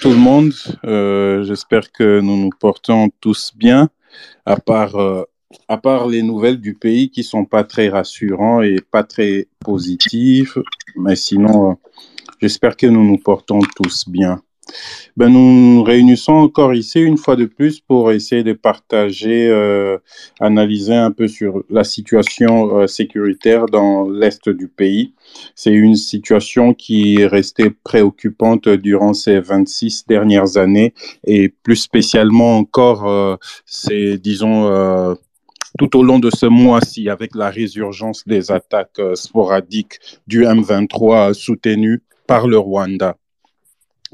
tout le monde. Euh, J'espère que nous nous portons tous bien, à part, euh, à part les nouvelles du pays qui sont pas très rassurantes et pas très positives. Mais sinon, euh, j'espère que nous nous portons tous bien. Ben, nous nous réunissons encore ici une fois de plus pour essayer de partager, euh, analyser un peu sur la situation euh, sécuritaire dans l'est du pays. C'est une situation qui est restée préoccupante durant ces 26 dernières années et plus spécialement encore, euh, disons, euh, tout au long de ce mois-ci, avec la résurgence des attaques sporadiques du M23 soutenues par le Rwanda.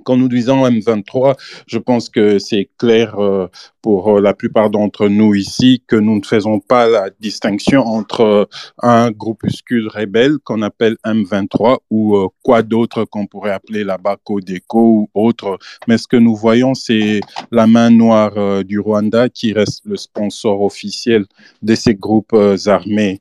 Quand nous disons M23, je pense que c'est clair euh, pour euh, la plupart d'entre nous ici que nous ne faisons pas la distinction entre euh, un groupuscule rebelle qu'on appelle M23 ou quoi d'autre qu'on pourrait appeler là-bas Codeco ou autre. Mais ce que nous voyons, c'est la main noire du Rwanda qui reste le sponsor officiel de ces groupes armés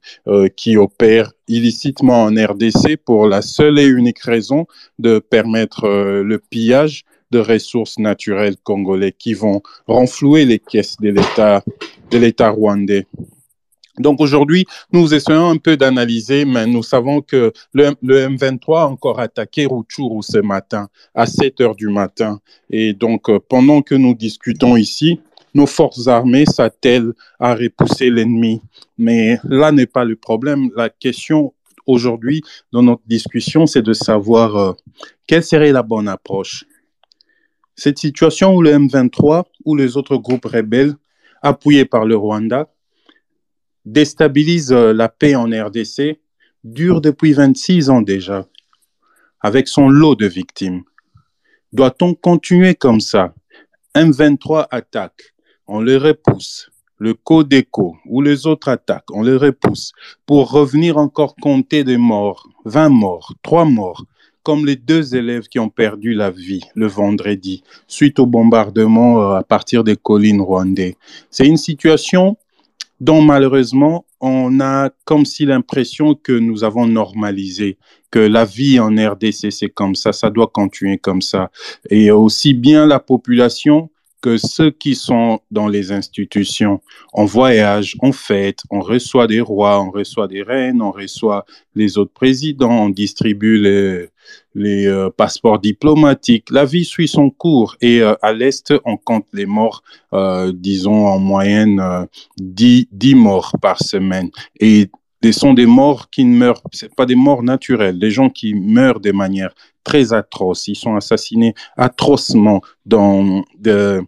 qui opèrent illicitement en RDC pour la seule et unique raison de permettre euh, le pillage de ressources naturelles congolais qui vont renflouer les caisses de l'État rwandais. Donc aujourd'hui, nous essayons un peu d'analyser, mais nous savons que le, le M23 a encore attaqué Rutshuru ce matin, à 7 heures du matin. Et donc, euh, pendant que nous discutons ici, nos forces armées s'attellent à repousser l'ennemi. Mais là n'est pas le problème. La question aujourd'hui dans notre discussion, c'est de savoir euh, quelle serait la bonne approche. Cette situation où le M23 ou les autres groupes rebelles appuyés par le Rwanda déstabilisent euh, la paix en RDC dure depuis 26 ans déjà, avec son lot de victimes. Doit-on continuer comme ça? M23 attaque, on le repousse. Le Codeco ou les autres attaques, on les repousse pour revenir encore compter des morts, 20 morts, 3 morts, comme les deux élèves qui ont perdu la vie le vendredi suite au bombardement euh, à partir des collines rwandais. C'est une situation dont malheureusement on a comme si l'impression que nous avons normalisé, que la vie en RDC c'est comme ça, ça doit continuer comme ça. Et aussi bien la population que ceux qui sont dans les institutions. On voyage, on fête, on reçoit des rois, on reçoit des reines, on reçoit les autres présidents, on distribue les, euh, passeports diplomatiques. La vie suit son cours et euh, à l'Est, on compte les morts, euh, disons en moyenne euh, 10, 10 morts par semaine. Et ce sont des morts qui ne meurent, c'est pas des morts naturelles, des gens qui meurent de manière très atroce. Ils sont assassinés atrocement dans de,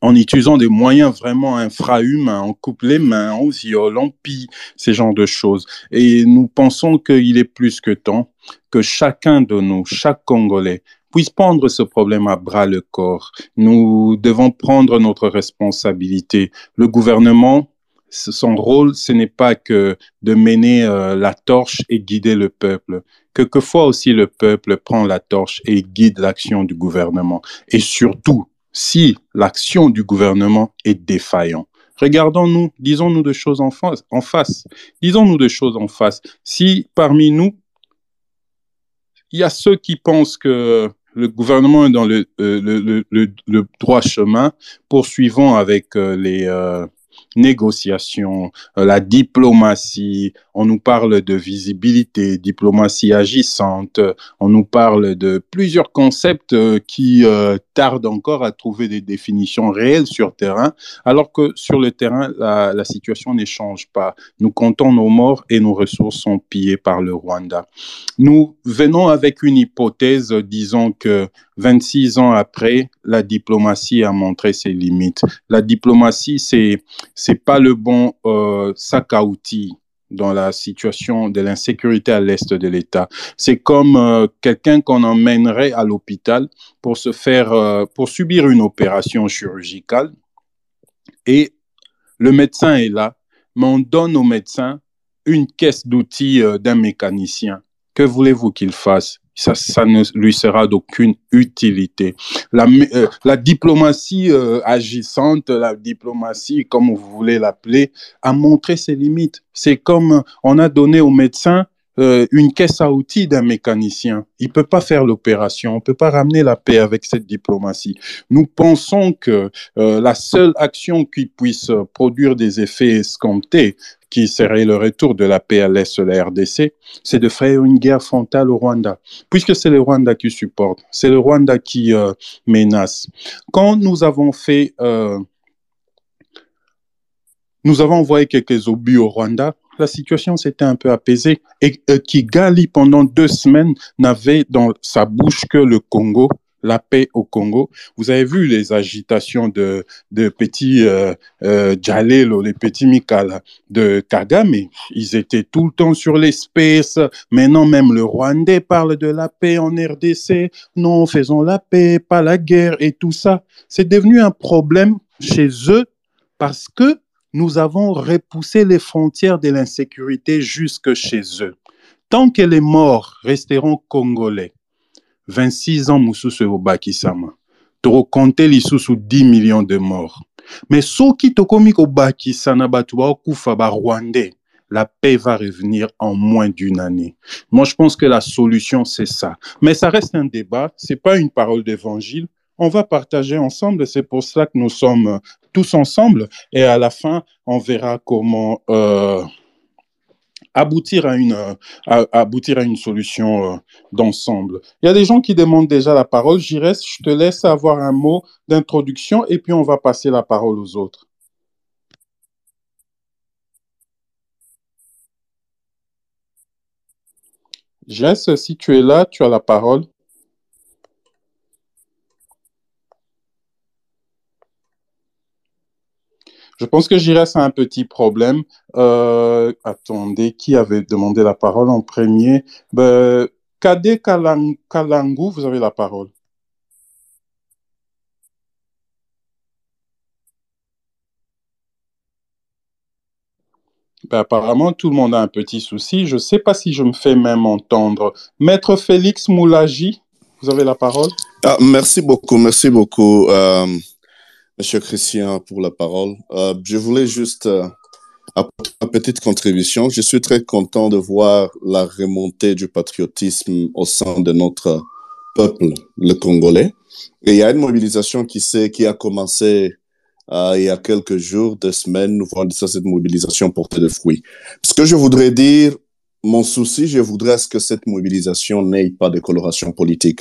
en utilisant des moyens vraiment infrahumains, on coupe les mains, on viole, on pille, ces genres de choses. Et nous pensons qu'il est plus que temps que chacun de nous, chaque Congolais, puisse prendre ce problème à bras le corps. Nous devons prendre notre responsabilité. Le gouvernement, son rôle, ce n'est pas que de mener euh, la torche et guider le peuple. Quelquefois aussi, le peuple prend la torche et guide l'action du gouvernement. Et surtout, si l'action du gouvernement est défaillante. Regardons-nous, disons-nous des choses en face, en face. Disons-nous des choses en face. Si parmi nous, il y a ceux qui pensent que le gouvernement est dans le, euh, droit chemin, poursuivons avec euh, les euh, négociations, euh, la diplomatie, on nous parle de visibilité, diplomatie agissante, on nous parle de plusieurs concepts euh, qui euh, tardent encore à trouver des définitions réelles sur terrain, alors que sur le terrain, la, la situation ne change pas. Nous comptons nos morts et nos ressources sont pillées par le Rwanda. Nous venons avec une hypothèse disons que 26 ans après, la diplomatie a montré ses limites. La diplomatie, c'est c'est pas le bon euh, sac à outils dans la situation de l'insécurité à l'est de l'État. C'est comme euh, quelqu'un qu'on emmènerait à l'hôpital pour euh, pour subir une opération chirurgicale et le médecin est là, mais on donne au médecin une caisse d'outils d'un mécanicien. Que voulez-vous qu'il fasse? Ça, ça ne lui sera d'aucune utilité. La, euh, la diplomatie euh, agissante, la diplomatie, comme vous voulez l'appeler, a montré ses limites. C'est comme on a donné au médecin euh, une caisse à outils d'un mécanicien. Il peut pas faire l'opération. On peut pas ramener la paix avec cette diplomatie. Nous pensons que euh, la seule action qui puisse produire des effets escomptés, qui serait le retour de la paix à la RDC, c'est de faire une guerre frontale au Rwanda, puisque c'est le Rwanda qui supporte, c'est le Rwanda qui euh, menace. Quand nous avons fait, euh, nous avons envoyé quelques obus au Rwanda, la situation s'était un peu apaisée et euh, Kigali, pendant deux semaines, n'avait dans sa bouche que le Congo, la paix au Congo. Vous avez vu les agitations de, de petits euh, euh, les petits Mikala de Kagame. Ils étaient tout le temps sur l'espace. Maintenant, même le Rwandais parle de la paix en RDC. Non, faisons la paix, pas la guerre et tout ça. C'est devenu un problème chez eux parce que nous avons repoussé les frontières de l'insécurité jusque chez eux. Tant que les morts resteront congolais, 26 ans mosusu obakisama tokokonte lisusu 10 millions de morts mais soki tokomi kobakisa na bato baokufa barwandais la paix va revenir en moins d'une année. Moi, je pense que la solution, c'est ça. Mais ça reste un débat, c'est pas une parole d'évangile. On va partager ensemble, c'est pour cela que nous sommes tous ensemble, et à la fin, on verra comment euh, aboutir à une, solution euh, d'ensemble. Il y a des gens qui demandent déjà la parole. J'irai, je te laisse avoir un mot d'introduction et puis on va passer la parole aux autres. Jess, si tu es là, tu as la parole. Je pense que j'irai à un petit problème. Euh, attendez, qui avait demandé la parole en premier? Ben, Kade Kalangu, vous avez la parole. Ben, apparemment, tout le monde a un petit souci. Je ne sais pas si je me fais même entendre. Maître Félix Moulagi, vous avez la parole? Ah, merci beaucoup, merci beaucoup. Euh, Monsieur Christian, pour la parole. Euh, je voulais juste euh, apporter une petite contribution. Je suis très content de voir la remontée du patriotisme au sein de notre peuple, le Congolais. Et il y a une mobilisation qui, qui a commencé euh, il y a quelques jours, deux semaines. Nous voyons ça, cette mobilisation porter de fruits. Ce que je voudrais dire, mon souci, je voudrais que cette mobilisation n'ait pas de coloration politique.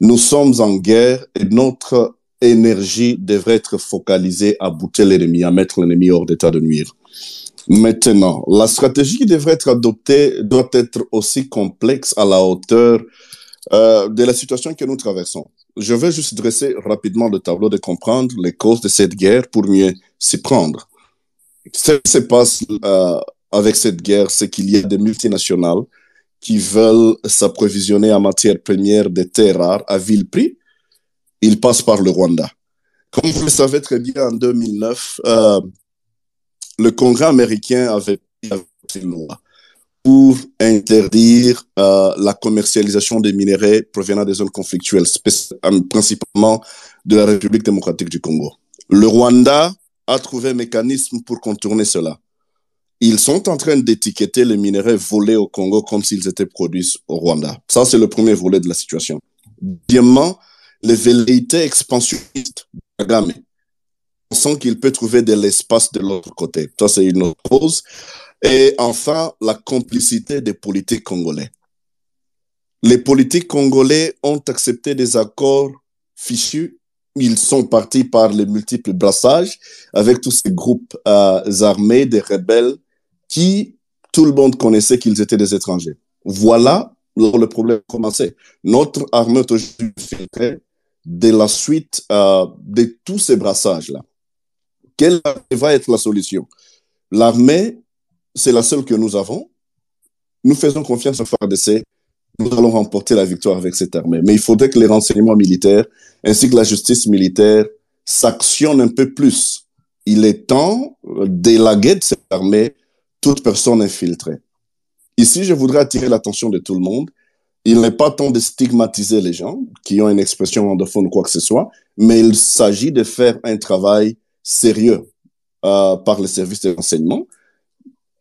Nous sommes en guerre et notre énergie devrait être focalisée à bouter l'ennemi, à mettre l'ennemi hors d'état de nuire. Maintenant, la stratégie qui devrait être adoptée doit être aussi complexe à la hauteur euh, de la situation que nous traversons. Je vais juste dresser rapidement le tableau de comprendre les causes de cette guerre pour mieux s'y prendre. Ce qui se passe euh, avec cette guerre, c'est qu'il y a des multinationales qui veulent s'approvisionner en matières premières de terres rares à vil prix il passe par le Rwanda. Comme vous le savez très bien, en 2009, euh, le Congrès américain avait pris une loi pour interdire euh, la commercialisation des minéraux provenant des zones conflictuelles, euh, principalement de la République démocratique du Congo. Le Rwanda a trouvé un mécanisme pour contourner cela. Ils sont en train d'étiqueter les minéraux volés au Congo comme s'ils étaient produits au Rwanda. Ça, c'est le premier volet de la situation. Deuxièmement, les velléités expansionnistes de Kagame. On sent qu'il peut trouver de l'espace de l'autre côté. Ça, c'est une autre cause. Et enfin, la complicité des politiques congolais. Les politiques congolais ont accepté des accords fichus. Ils sont partis par les multiples brassages avec tous ces groupes euh, armés, des rebelles, qui tout le monde connaissait qu'ils étaient des étrangers. Voilà le problème commençait. Notre armée est aujourd'hui de la suite euh, de tous ces brassages-là. Quelle va être la solution? L'armée, c'est la seule que nous avons. Nous faisons confiance au FARDC. Nous allons remporter la victoire avec cette armée. Mais il faudrait que les renseignements militaires ainsi que la justice militaire s'actionnent un peu plus. Il est temps d'élaguer de cette armée toute personne infiltrée. Ici, je voudrais attirer l'attention de tout le monde il n'est pas temps de stigmatiser les gens qui ont une expression anglophone ou quoi que ce soit, mais il s'agit de faire un travail sérieux euh, par les services de renseignement.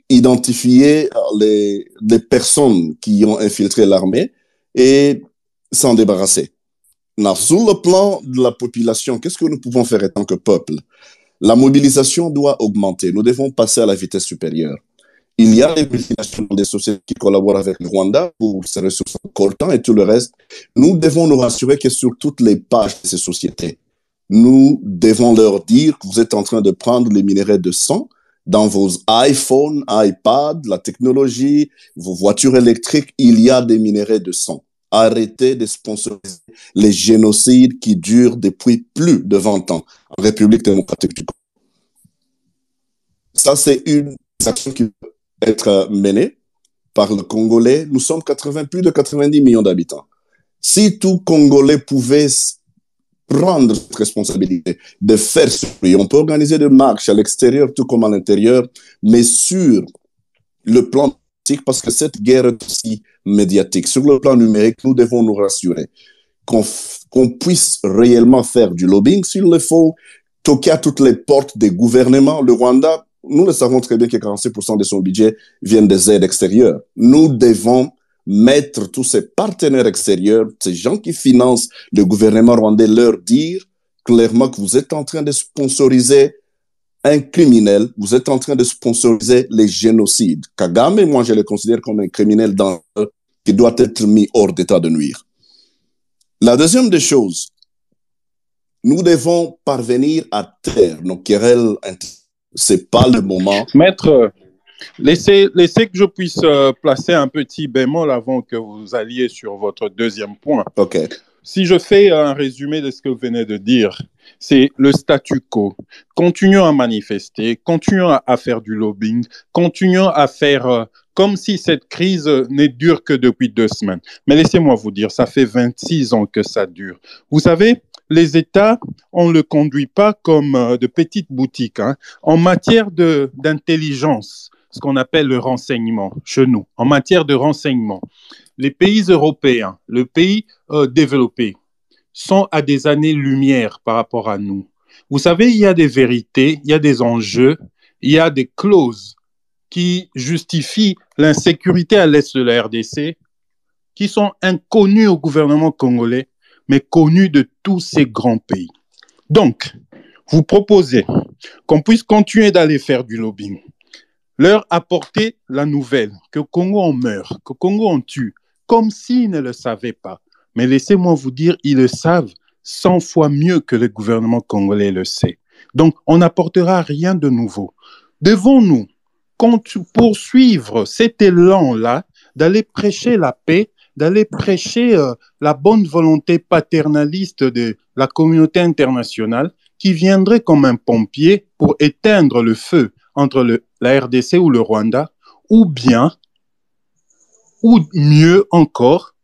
identifier les, les personnes qui ont infiltré l'armée et s'en débarrasser. Now, sur le plan de la population, qu'est-ce que nous pouvons faire en tant que peuple? La mobilisation doit augmenter. Nous devons passer à la vitesse supérieure. Il y a des multinationales, des sociétés qui collaborent avec le Rwanda pour ces ressources coltan et tout le reste. Nous devons nous rassurer que sur toutes les pages de ces sociétés, nous devons leur dire que vous êtes en train de prendre les minéraux de sang dans vos iPhones, iPads, la technologie, vos voitures électriques, il y a des minéraux de sang. Arrêtez de sponsoriser les génocides qui durent depuis plus de 20 ans en République démocratique du Congo. Ça, c'est une action qui être menée par le Congolais. Nous sommes 80, plus de 90 millions d'habitants. Si tout Congolais pouvait prendre cette responsabilité de faire ce pays, on peut organiser des marches à l'extérieur tout comme à l'intérieur, mais sur le plan parce que cette guerre est aussi médiatique. Sur le plan numérique, nous devons nous rassurer qu'on puisse réellement faire du lobbying s'il le faut, toquer à toutes les portes des gouvernements. Le Rwanda, nous le savons très bien que 46% de son budget viennent des aides extérieures. Nous devons mettre tous ces partenaires extérieurs, ces gens qui financent le gouvernement rwandais, leur dire clairement que vous êtes en train de sponsoriser un criminel, vous êtes en train de sponsoriser les génocides. Kagame, moi, je le considère comme un criminel qui doit être mis hors d'état de nuire. La deuxième des choses, nous devons parvenir à taire nos querelles. C'est pas le moment. Maître, laissez, laissez que je puisse euh, placer un petit bémol avant que vous alliez sur votre deuxième point. OK. Si je fais un résumé de ce que vous venez de dire, c'est le statu quo. Continuons à manifester, continuons à faire du lobbying, continuons à faire euh, comme si cette crise n'est dure que depuis deux semaines. Mais laissez-moi vous dire, ça fait 26 ans que ça dure. Vous savez, les États, on ne le conduit pas comme euh, de petites boutiques. Hein. En matière d'intelligence, ce qu'on appelle le renseignement chez nous, en matière de renseignement, les pays européens, le pays euh, développé, sont à des années-lumière par rapport à nous. Vous savez, il y a des vérités, il y a des enjeux, il y a des clauses qui justifient l'insécurité à l'est de la RDC, qui sont inconnues au gouvernement congolais, mais connues de tous ces grands pays. Donc, vous proposez qu'on puisse continuer d'aller faire du lobbying, leur apporter la nouvelle que Congo en meurt, que Congo en tue, comme s'ils ne le savaient pas. Mais laissez-moi vous dire, ils le savent 100 fois mieux que le gouvernement congolais le sait. Donc, on n'apportera rien de nouveau. Devons-nous poursuivre cet élan-là d'aller prêcher la paix, d'aller prêcher euh, la bonne volonté paternaliste de la communauté internationale qui viendrait comme un pompier pour éteindre le feu entre la RDC ou le Rwanda, ou bien ou mieux encore,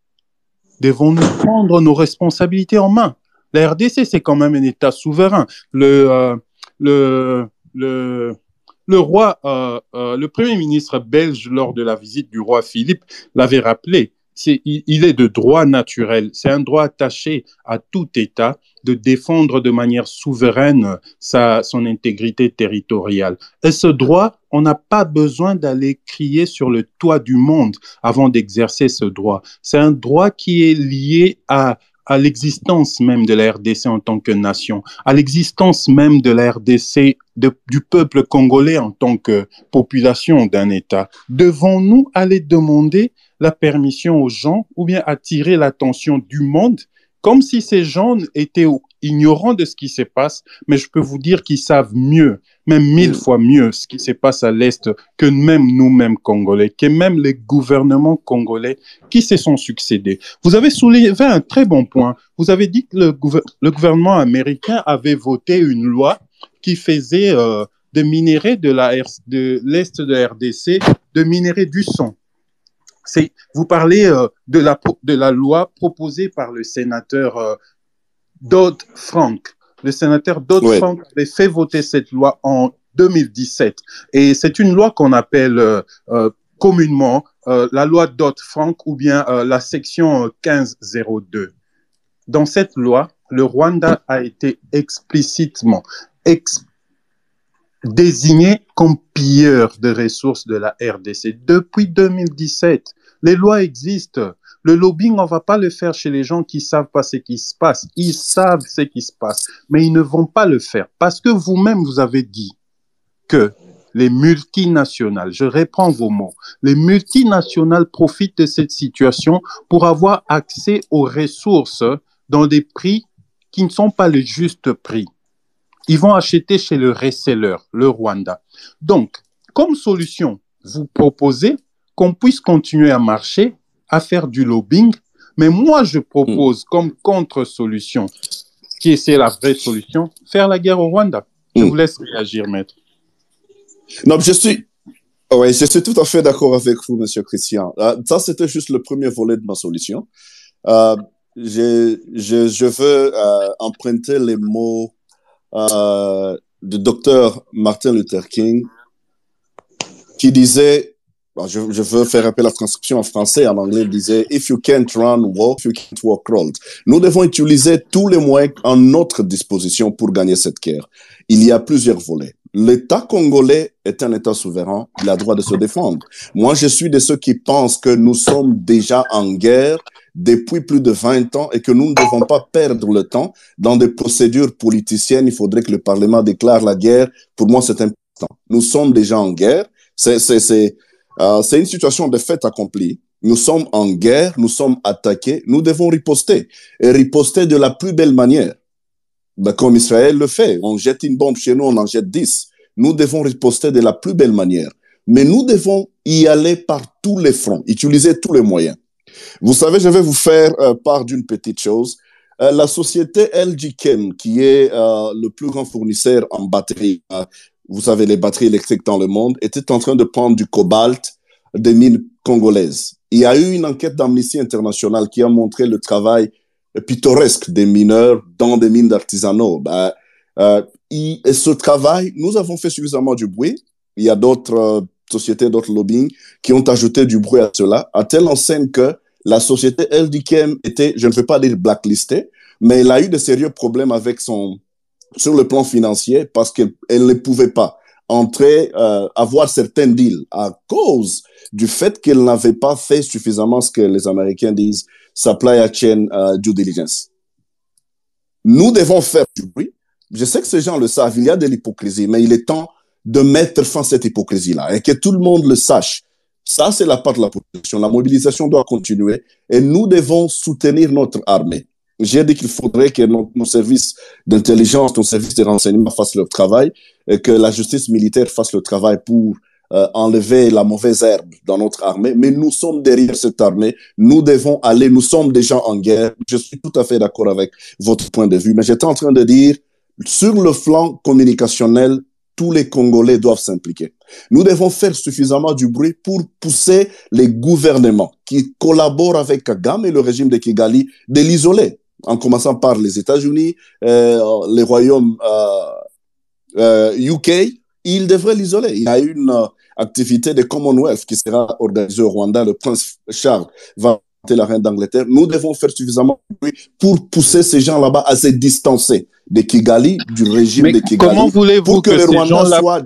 devons-nous prendre nos responsabilités en main? La RDC, c'est quand même un État souverain. Le, euh, roi, euh, le Premier ministre belge, lors de la visite du roi Philippe, l'avait rappelé il, est de droit naturel. C'est un droit attaché à tout État de défendre de manière souveraine sa, son intégrité territoriale. Et ce droit, on n'a pas besoin d'aller crier sur le toit du monde avant d'exercer ce droit. C'est un droit qui est lié à, à l'existence même de la RDC en tant que nation, à l'existence même de la RDC, du peuple congolais en tant que population d'un État. Devons-nous aller demander la permission aux gens ou bien attirer l'attention du monde comme si ces gens étaient ignorants de ce qui se passe, mais je peux vous dire qu'ils savent mieux, même mille fois mieux, ce qui se passe à l'Est que même nous-mêmes Congolais, que même les gouvernements congolais qui se sont succédés. Vous avez soulevé un très bon point. Vous avez dit que le, gouvernement américain avait voté une loi qui faisait euh, de minerais de l'Est de, de la RDC, de minerais du sang vous parlez euh, de, la, de la loi proposée par le sénateur euh, Dodd-Frank. Le sénateur Dodd-Frank avait fait voter cette loi en 2017. Et c'est une loi qu'on appelle euh, communément la loi Dodd-Frank ou bien la section 1502. Dans cette loi, le Rwanda a été explicitement désigné comme pilleurs de ressources de la RDC depuis 2017. Les lois existent. Le lobbying, on va pas le faire chez les gens qui savent pas ce qui se passe. Ils savent ce qui se passe, mais ils ne vont pas le faire parce que vous-même, vous avez dit que les multinationales, je reprends vos mots, les multinationales profitent de cette situation pour avoir accès aux ressources dans des prix qui ne sont pas le juste prix. Ils vont acheter chez le reseller, le Rwanda. Donc, comme solution, vous proposez qu'on puisse continuer à marcher, à faire du lobbying, mais moi, je propose comme contre-solution, qui est c'est la vraie solution, faire la guerre au Rwanda. Je vous laisse réagir, maître. Non, je suis, ouais, je suis tout à fait d'accord avec vous, Monsieur Christian. Euh, ça, c'était juste le premier volet de ma solution. Euh, je, je, je, veux euh, emprunter les mots euh, du docteur Martin Luther King qui disait, je, je, veux faire appel à la transcription en français, en anglais, il disait, If you can't run, walk, you can't walk, crawl. Nous devons utiliser tous les moyens en notre disposition pour gagner cette guerre. Il y a plusieurs volets. L'État congolais est un État souverain, il a le droit de se défendre. Moi, je suis de ceux qui pensent que nous sommes déjà en guerre depuis plus de 20 ans et que nous ne devons pas perdre le temps dans des procédures politiciennes. Il faudrait que le Parlement déclare la guerre. Pour moi, c'est important. Nous sommes déjà en guerre. C'est, c'est, c'est, euh, c'est une situation de fait accomplie. Nous sommes en guerre, nous sommes attaqués, nous devons riposter. Et riposter de la plus belle manière. Ben, comme Israël le fait. On jette une bombe chez nous, on en jette dix. Nous devons riposter de la plus belle manière. Mais nous devons y aller par tous les fronts, utiliser tous les moyens. Vous savez, je vais vous faire euh, part d'une petite chose. Euh, la société LG Chem, qui est le plus grand fournisseur en batteries, euh, vous savez, les batteries électriques dans le monde, était en train de prendre du cobalt des mines congolaises. Il y a eu une enquête d'Amnesty International qui a montré le travail pittoresque des mineurs dans des mines d'artisanaux. Ben, euh, et ce travail, nous avons fait suffisamment du bruit. Il y a d'autres euh, sociétés, d'autres lobbying qui ont ajouté du bruit à cela, à telle enseigne que la société LDKM était, je ne veux pas dire blacklistée, mais elle a eu de sérieux problèmes avec son, sur le plan financier parce qu'elle ne pouvait pas entrer, euh, avoir certains deals à cause du fait qu'elle n'avait pas fait suffisamment ce que les Américains disent supply chain uh, due diligence. Nous devons faire du bruit. Je sais que ces gens le savent, il y a de l'hypocrisie, mais il est temps de mettre fin à cette hypocrisie-là et que tout le monde le sache. Ça, c'est la part de la population. La mobilisation doit continuer et nous devons soutenir notre armée. J'ai dit qu'il faudrait que nos, nos services d'intelligence, nos services de renseignement fassent leur travail et que la justice militaire fasse le travail pour euh, enlever la mauvaise herbe dans notre armée, mais nous sommes derrière cette armée. Nous devons aller, nous sommes déjà en guerre. Je suis tout à fait d'accord avec votre point de vue, mais j'étais en train de dire, sur le flanc communicationnel, tous les Congolais doivent s'impliquer. Nous devons faire suffisamment du bruit pour pousser les gouvernements qui collaborent avec Kagame et le régime de Kigali de l'isoler, en commençant par les États-Unis, euh, les royaumes euh, euh, UK, ils devraient l'isoler. Il y a une euh, activité de Commonwealth qui sera organisée au Rwanda. Le prince Charles va la reine d'Angleterre. Nous devons faire suffisamment pour pousser ces gens là-bas à se distancer de Kigali, du régime Mais de Kigali. Comment voulez-vous que, que le ces Rwanda gens-là- soit...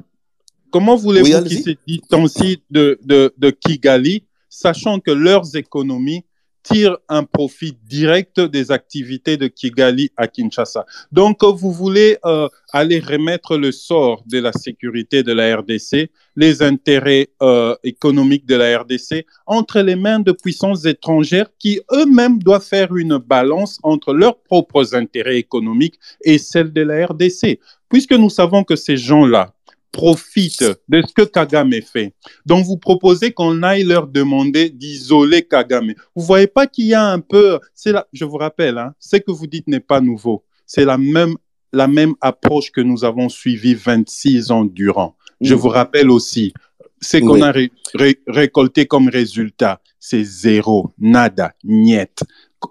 Comment voulez-vous Oui, qu'ils se distancient de, de, de Kigali, sachant que leurs économies tirent un profit direct des activités de Kigali à Kinshasa Donc, vous voulez euh, aller remettre le sort de la sécurité de la RDC, les intérêts euh, économiques de la RDC, entre les mains de puissances étrangères qui eux-mêmes doivent faire une balance entre leurs propres intérêts économiques et celles de la RDC. Puisque nous savons que ces gens-là, profitent de ce que Kagame fait. Donc, vous proposez qu'on aille leur demander d'isoler Kagame. Vous voyez pas qu'il y a un peu, c'est là, je vous rappelle, hein, ce que vous dites n'est pas nouveau. C'est la même, la même approche que nous avons suivie 26 ans durant. Je Mm. vous rappelle aussi, ce qu'on Oui. a ré- ré- récolté comme résultat, c'est zéro, nada, niet.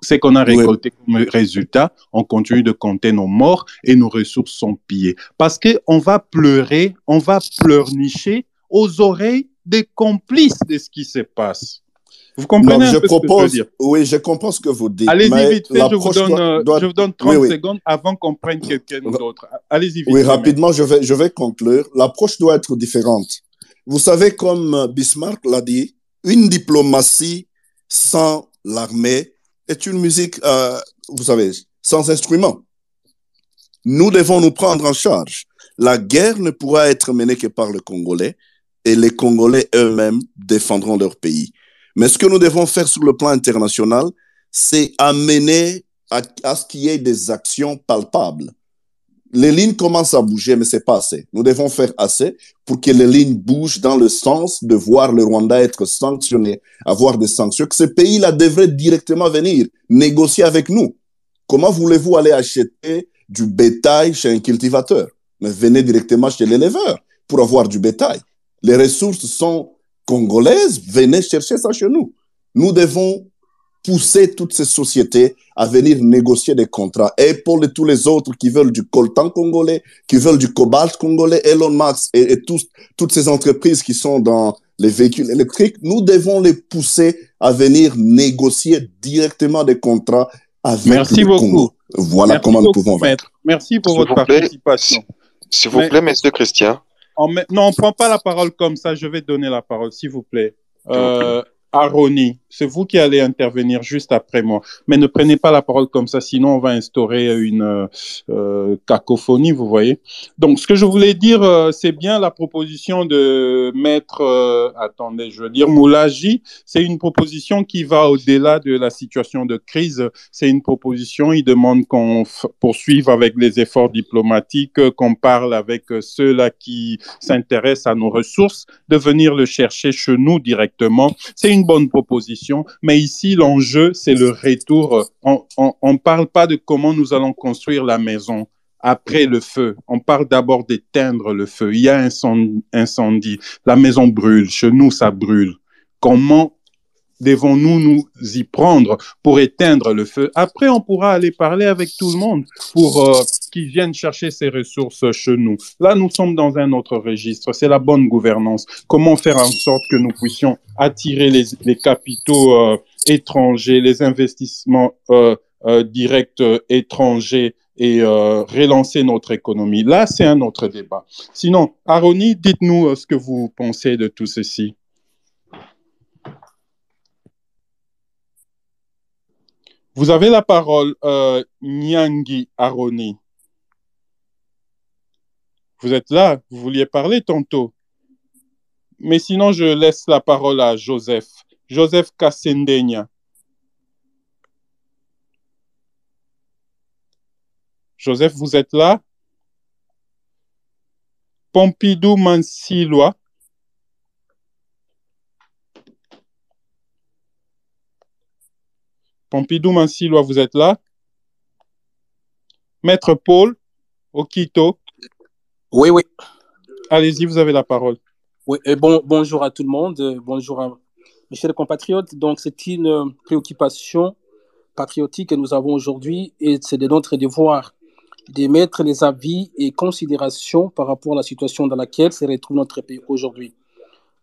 Ce qu'on a Oui. récolté comme résultat, on continue de compter nos morts et nos ressources sont pillées. Parce qu'on va pleurer, on va pleurnicher aux oreilles des complices de ce qui se passe. Vous comprenez un je peu propose, ce que je veux dire? Oui, je comprends ce que vous dites. Allez-y vite fait, je vous, donne, doit, doit... je vous donne 30 oui, oui. secondes avant qu'on prenne quelqu'un d'autre. Allez-y vite. Oui, rapidement, je vais, je vais conclure. L'approche doit être différente. Vous savez, comme Bismarck l'a dit, une diplomatie sans l'armée est une musique, euh, vous savez, sans instrument. Nous devons nous prendre en charge. La guerre ne pourra être menée que par le Congolais et les Congolais eux-mêmes défendront leur pays. Mais ce que nous devons faire sur le plan international, c'est amener à ce qu'il y ait des actions palpables. Les lignes commencent à bouger, mais c'est pas assez. Nous devons faire assez pour que les lignes bougent dans le sens de voir le Rwanda être sanctionné, avoir des sanctions, que ce pays-là devrait directement venir négocier avec nous. Comment voulez-vous aller acheter du bétail chez un cultivateur? Mais venez directement chez l'éleveur pour avoir du bétail. Les ressources sont congolaises, venez chercher ça chez nous. Nous devons pousser toutes ces sociétés à venir négocier des contrats. Et tous les autres qui veulent du coltan congolais, qui veulent du cobalt congolais, Elon Musk et, et tous, toutes ces entreprises qui sont dans les véhicules électriques, nous devons les pousser à venir négocier directement des contrats avec Merci le beaucoup. Congo. Voilà Merci comment nous pouvons faire. maître. Merci pour votre participation. S'il vous plaît, monsieur Christian. En Non, on ne prend pas la parole comme ça. Je vais donner la parole, s'il vous plaît. Euh, Aroni, c'est vous qui allez intervenir juste après moi. Mais ne prenez pas la parole comme ça, sinon on va instaurer une euh, euh, cacophonie, vous voyez. Donc, ce que je voulais dire, euh, c'est bien la proposition de maître, attendez, je veux dire, Moulaji. C'est une proposition qui va au-delà de la situation de crise. C'est une proposition, il demande qu'on poursuive avec les efforts diplomatiques, qu'on parle avec ceux-là qui s'intéressent à nos ressources, de venir le chercher chez nous directement. C'est une bonne proposition, mais ici, l'enjeu, c'est le retour. On on parle pas de comment nous allons construire la maison après le feu. On parle d'abord d'éteindre le feu. Il y a un incendie. La maison brûle. Chez nous, ça brûle. Comment devons-nous nous y prendre pour éteindre le feu? Après, on pourra aller parler avec tout le monde pour euh, qu'ils viennent chercher ces ressources chez nous. Là, nous sommes dans un autre registre. C'est la bonne gouvernance. Comment faire en sorte que nous puissions attirer les, capitaux euh, étrangers, les investissements euh, directs étrangers et relancer notre économie? Là, c'est un autre débat. Sinon, Aroni, dites-nous ce que vous pensez de tout ceci. Vous avez la parole, euh, Nyangi Aroni. Vous êtes là, vous vouliez parler tantôt. Mais sinon, je laisse la parole à Joseph. Joseph Kassendenia. Joseph, vous êtes là? Pompidou Mansilois. Pompidou Mansilois, vous êtes là? Maître Paul Okito, Oui, oui. allez-y, vous avez la parole. oui. Et bon, bonjour à tout le monde. Bonjour à mes chers compatriotes. Donc, c'est une euh, préoccupation patriotique que nous avons aujourd'hui et c'est de notre devoir d'émettre les avis et considérations par rapport à la situation dans laquelle se retrouve notre pays aujourd'hui.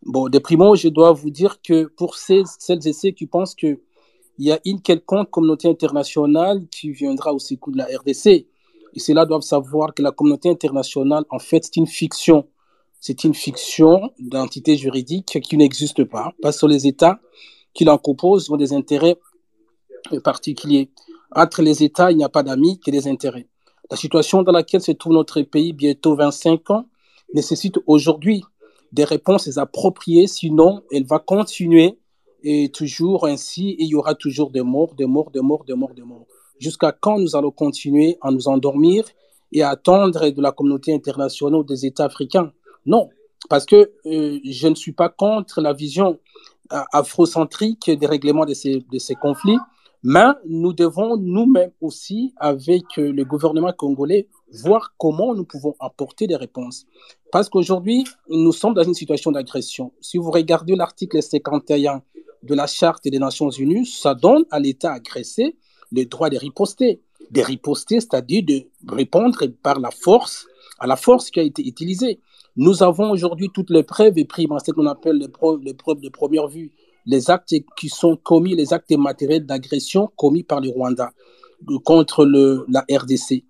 Bon, de primo, je dois vous dire que pour ces, celles et ceux qui pensent qu'il y a une quelconque communauté internationale qui viendra au secours de la RDC, et ceux-là doivent savoir que la communauté internationale, en fait, c'est une fiction. C'est une fiction d'entité juridique qui n'existe pas, parce que les États qui l'en composent ont des intérêts particuliers. Entre les États, il n'y a pas d'amis que des intérêts. La situation dans laquelle se trouve notre pays, bientôt 25 ans, nécessite aujourd'hui des réponses appropriées, sinon elle va continuer et toujours ainsi, il y aura toujours des morts, des morts, des morts, des morts, des morts. Jusqu'à quand nous allons continuer à nous endormir et à attendre de la communauté internationale ou des États africains? Non, parce que euh, je ne suis pas contre la vision euh, afrocentrique des règlements de ces, de ces conflits, mais nous devons nous-mêmes aussi, avec euh, le gouvernement congolais, voir comment nous pouvons apporter des réponses. Parce qu'aujourd'hui, nous sommes dans une situation d'agression. Si vous regardez l'article 51 de la Charte des Nations Unies, ça donne à l'État agressé le droit de riposter. De riposter, c'est-à-dire de répondre par la force à la force qui a été utilisée. Nous avons aujourd'hui toutes les preuves et primes, ce qu'on appelle les preuves, de première vue. les actes qui sont commis, les actes matériels d'agression commis par le Rwanda contre le, la RDC.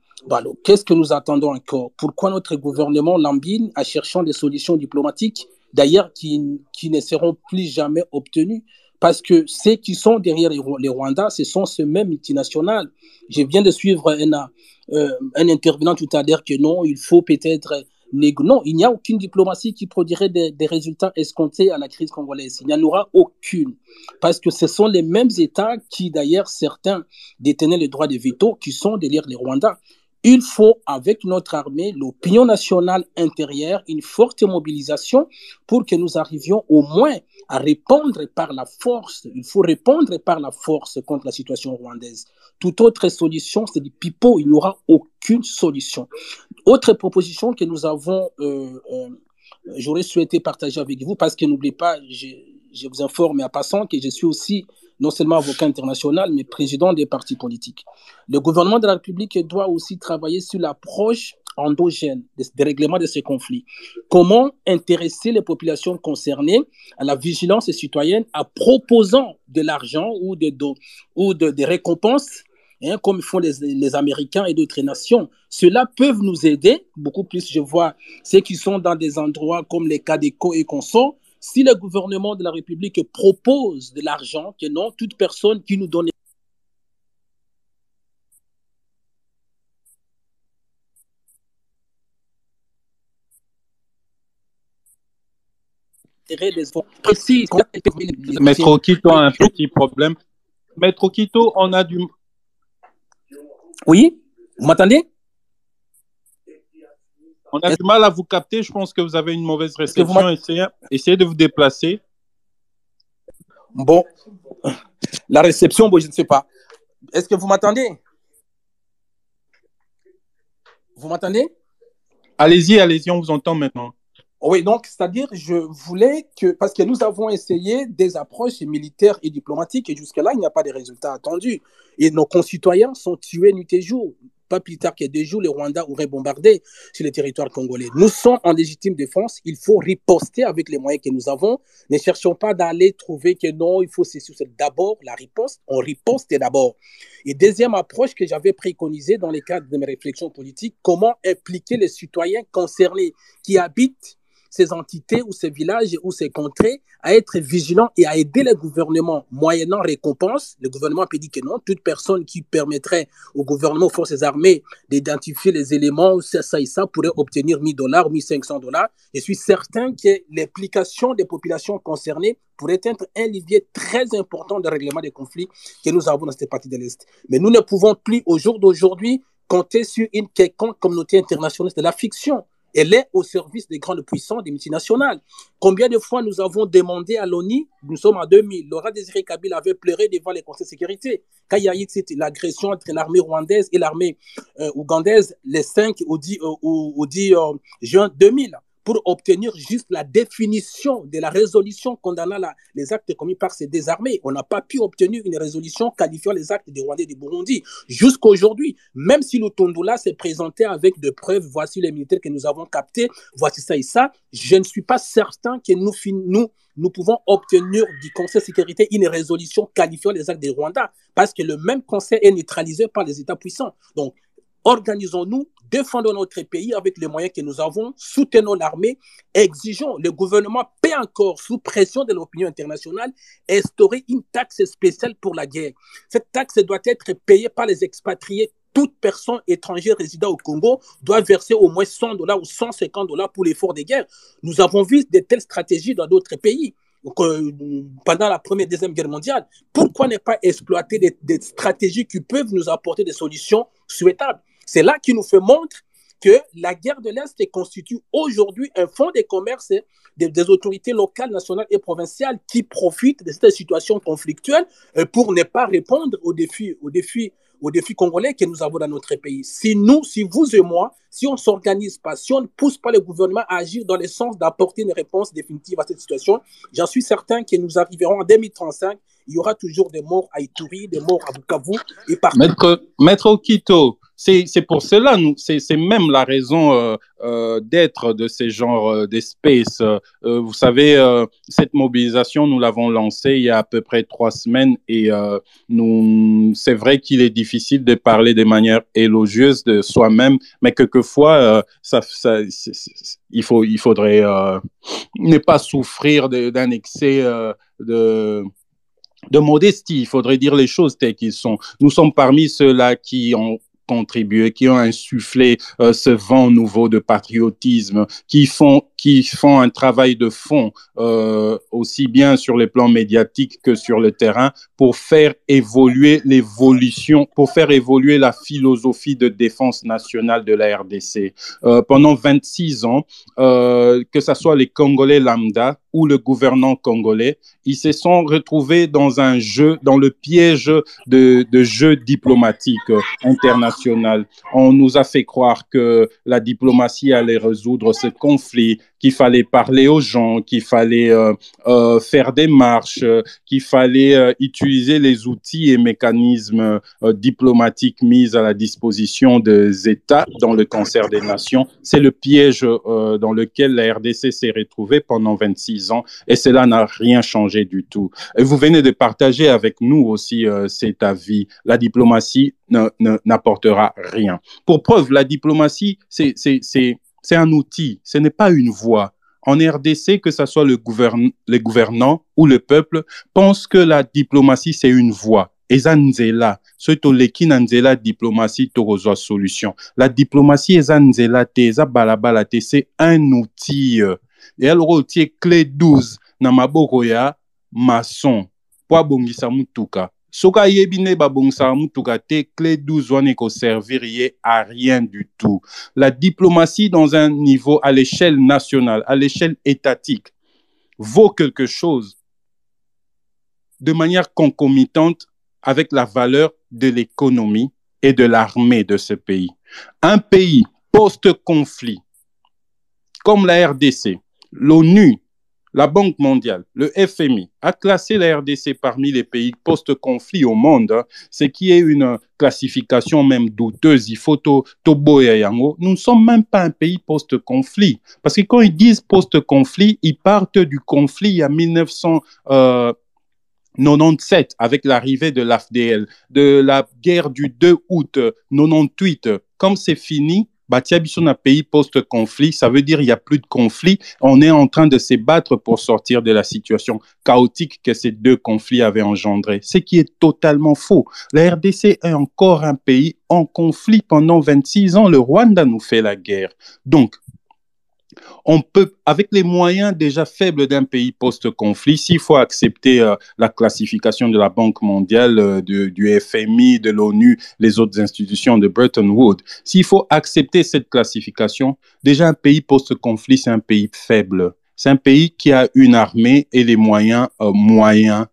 Qu'est-ce que nous attendons encore? Pourquoi notre gouvernement lambine en cherchant des solutions diplomatiques, d'ailleurs qui, qui ne seront plus jamais obtenues parce que ceux qui sont derrière les, Rwandais, ce sont ces mêmes multinationales. Je viens de suivre un, euh, un intervenant tout à l'heure que non, il faut peut-être non, il n'y a aucune diplomatie qui produirait des, résultats escomptés à la crise congolaise. Il n'y en aura aucune. Parce que ce sont les mêmes États qui, d'ailleurs, certains détenaient le droit de veto, qui sont derrière les Rwandais. Il faut, avec notre armée, l'opinion nationale intérieure, une forte mobilisation pour que nous arrivions au moins à répondre par la force. Il faut répondre par la force contre la situation rwandaise. Toute autre solution, c'est du pipeau. Il n'y aura aucune solution. Autre proposition que nous avons, euh, euh, j'aurais souhaité partager avec vous, parce que n'oubliez pas, je, je vous informe en passant que je suis aussi non seulement avocat international, mais président des partis politiques. Le gouvernement de la République doit aussi travailler sur l'approche endogène des règlements de ces conflits. Comment intéresser les populations concernées à la vigilance citoyenne en proposant de l'argent ou, de, ou de, des récompenses Hein, comme font les, les Américains et d'autres nations? Cela peut nous aider beaucoup plus. Je vois ceux qui sont dans des endroits comme les Cadeco et consorts si le gouvernement de la République propose de l'argent, que non, toute personne qui nous donne Maître Okito a un petit problème. Maître Okito, on a du. Oui, vous m'entendez? On a du mal à vous capter. Je pense que vous avez une mauvaise réception. Essayez, de vous déplacer. Bon, la réception, bon, je ne sais pas. Est-ce que vous m'entendez Vous m'entendez Allez-y, allez-y, on vous entend maintenant. Oui, donc, c'est-à-dire, je voulais que, parce que nous avons essayé des approches militaires et diplomatiques, et jusque-là, il n'y a pas de résultats attendus. Et nos concitoyens sont tués nuit et jour pas plus tard que deux jours, les Rwandais auraient bombardé sur le territoire congolais. Nous sommes en légitime défense. Il faut riposter avec les moyens que nous avons. Ne cherchons pas d'aller trouver que non, il faut cesser d'abord la riposte. On riposte d'abord. Et deuxième approche que j'avais préconisée dans le cadre de mes réflexions politiques, comment impliquer les citoyens concernés qui habitent ces entités ou ces villages ou ces contrées à être vigilants et à aider le gouvernement moyennant récompense. Le gouvernement peut dire que non, toute personne qui permettrait au gouvernement, aux forces armées d'identifier les éléments, ça, ça et ça, pourrait obtenir 1000 dollars, 1500 dollars. Je suis certain que l'implication des populations concernées pourrait être un levier très important de règlement des conflits que nous avons dans cette partie de l'Est. Mais nous ne pouvons plus, au jour d'aujourd'hui, compter sur une quelconque communauté internationale. de la fiction. Elle est au service des grandes puissances, des multinationales. Combien de fois nous avons demandé à l'ONU, nous sommes en 2000, Laura Désiré Kabila avait pleuré devant les conseils de sécurité. Quand il y a l'agression entre l'armée rwandaise et l'armée euh, ougandaise, les 5 au 10, euh, au 10 euh, juin 2000 pour obtenir juste la définition de la résolution condamnant les actes commis par ces désarmés. On n'a pas pu obtenir une résolution qualifiant les actes des Rwandais et du Burundi. Jusqu'aujourd'hui, même si le Tondula s'est présenté avec des preuves, voici les militaires que nous avons captés, voici ça et ça, je ne suis pas certain que nous, nous, nous pouvons obtenir du Conseil de sécurité une résolution qualifiant les actes des Rwandais, parce que le même Conseil est neutralisé par les États puissants. Donc, organisons-nous, défendons notre pays avec les moyens que nous avons, soutenons l'armée, exigeons, le gouvernement peut encore, sous pression de l'opinion internationale, instaurer une taxe spéciale pour la guerre. Cette taxe doit être payée par les expatriés toute personne étrangère résidant au Congo doit verser au moins 100 dollars ou 150 dollars pour l'effort de guerre. Nous avons vu de telles stratégies dans d'autres pays. Pendant la Première et Deuxième Guerre mondiale, pourquoi ne pas exploiter des, stratégies qui peuvent nous apporter des solutions souhaitables? C'est là qu'il nous fait montre que la guerre de l'Est constitue aujourd'hui un fonds de commerce des, des, autorités locales, nationales et provinciales qui profitent de cette situation conflictuelle euh, pour ne pas répondre aux défis, aux défis, aux défis congolais que nous avons dans notre pays. Si nous, si vous et moi, si on ne s'organise pas, si on ne pousse pas le gouvernement à agir dans le sens d'apporter une réponse définitive à cette situation, j'en suis certain que nous arriverons en 2035 il y aura toujours des morts à Ituri, des morts à Bukavu et partout. Maître Okito, c'est pour cela, c'est même la raison euh, euh, d'être de ces genres euh, d'espèces. vous savez, cette mobilisation, nous l'avons lancée il y a à peu près trois semaines et nous, c'est vrai qu'il est difficile de parler de manière élogieuse de soi-même, mais quelquefois, ça, il, faut, il faudrait ne pas souffrir d'un excès de modestie, il faudrait dire les choses telles qu'elles sont. Nous sommes parmi ceux-là qui ont contribué, qui ont insufflé euh, ce vent nouveau de patriotisme, qui font, qui font un travail de fond, euh, aussi bien sur les plans médiatiques que sur le terrain, pour faire évoluer l'évolution, pour faire évoluer la philosophie de défense nationale de la RDC. Euh, pendant 26 ans, que ce soit les Congolais lambda ou le gouvernement congolais, ils se sont retrouvés dans un jeu, dans le piège de, de jeu diplomatique international. On nous a fait croire que la diplomatie allait résoudre ce conflit, qu'il fallait parler aux gens, qu'il fallait euh, euh, faire des marches, qu'il fallait euh, utiliser les outils et mécanismes diplomatiques mis à la disposition des États dans le concert des nations. C'est le piège dans lequel la RDC s'est retrouvée pendant 26 et cela n'a rien changé du tout. Et vous venez de partager avec nous aussi cet avis. La diplomatie n'apportera rien. Pour preuve, la diplomatie, c'est un outil, ce n'est pas une voix. En RDC, que ce soit le gouvern les gouvernants ou le peuple, pensent que la diplomatie, c'est une tokozwa solution la diplomatie c'est un outil eya lokola otie clé 12 na maboko ya mason mpo abongisa mutuka soki ayebi nde babongisaka mutuka te clé 12 wana ekoservir ye à rien du tout. La diplomatie dans un niveau à l'échelle nationale à l'échelle étatique vaut quelque chose de manière concomitante avec la valeur de l'économie et de l'armée de ce pays. Un pays post-conflit, comme la RDC, l'ONU la Banque mondiale, le FMI, a classé la RDC parmi les pays post-conflit au monde, hein, ce qui est une classification même douteuse. Il faut Nous ne sommes même pas un pays post-conflit. Parce que quand ils disent post-conflit, ils partent du conflit à 1997 avec l'arrivée de l'AFDL, de la guerre du 2 août 98. Comme c'est fini, Batia un pays post-conflit, ça veut dire il n'y a plus de conflit. On est en train de se battre pour sortir de la situation chaotique que ces deux conflits avaient engendré, ce qui est totalement faux. La RDC est encore un pays en conflit pendant 26 ans. Le Rwanda nous fait la guerre. Donc, on peut, avec les moyens déjà faibles d'un pays post-conflit, s'il faut accepter euh, la classification de la Banque mondiale, euh, du FMI, de l'ONU, les autres institutions de Bretton Woods, s'il faut accepter cette classification, déjà un pays post-conflit, c'est un pays faible. C'est un pays qui a une armée et les moyens euh, moyens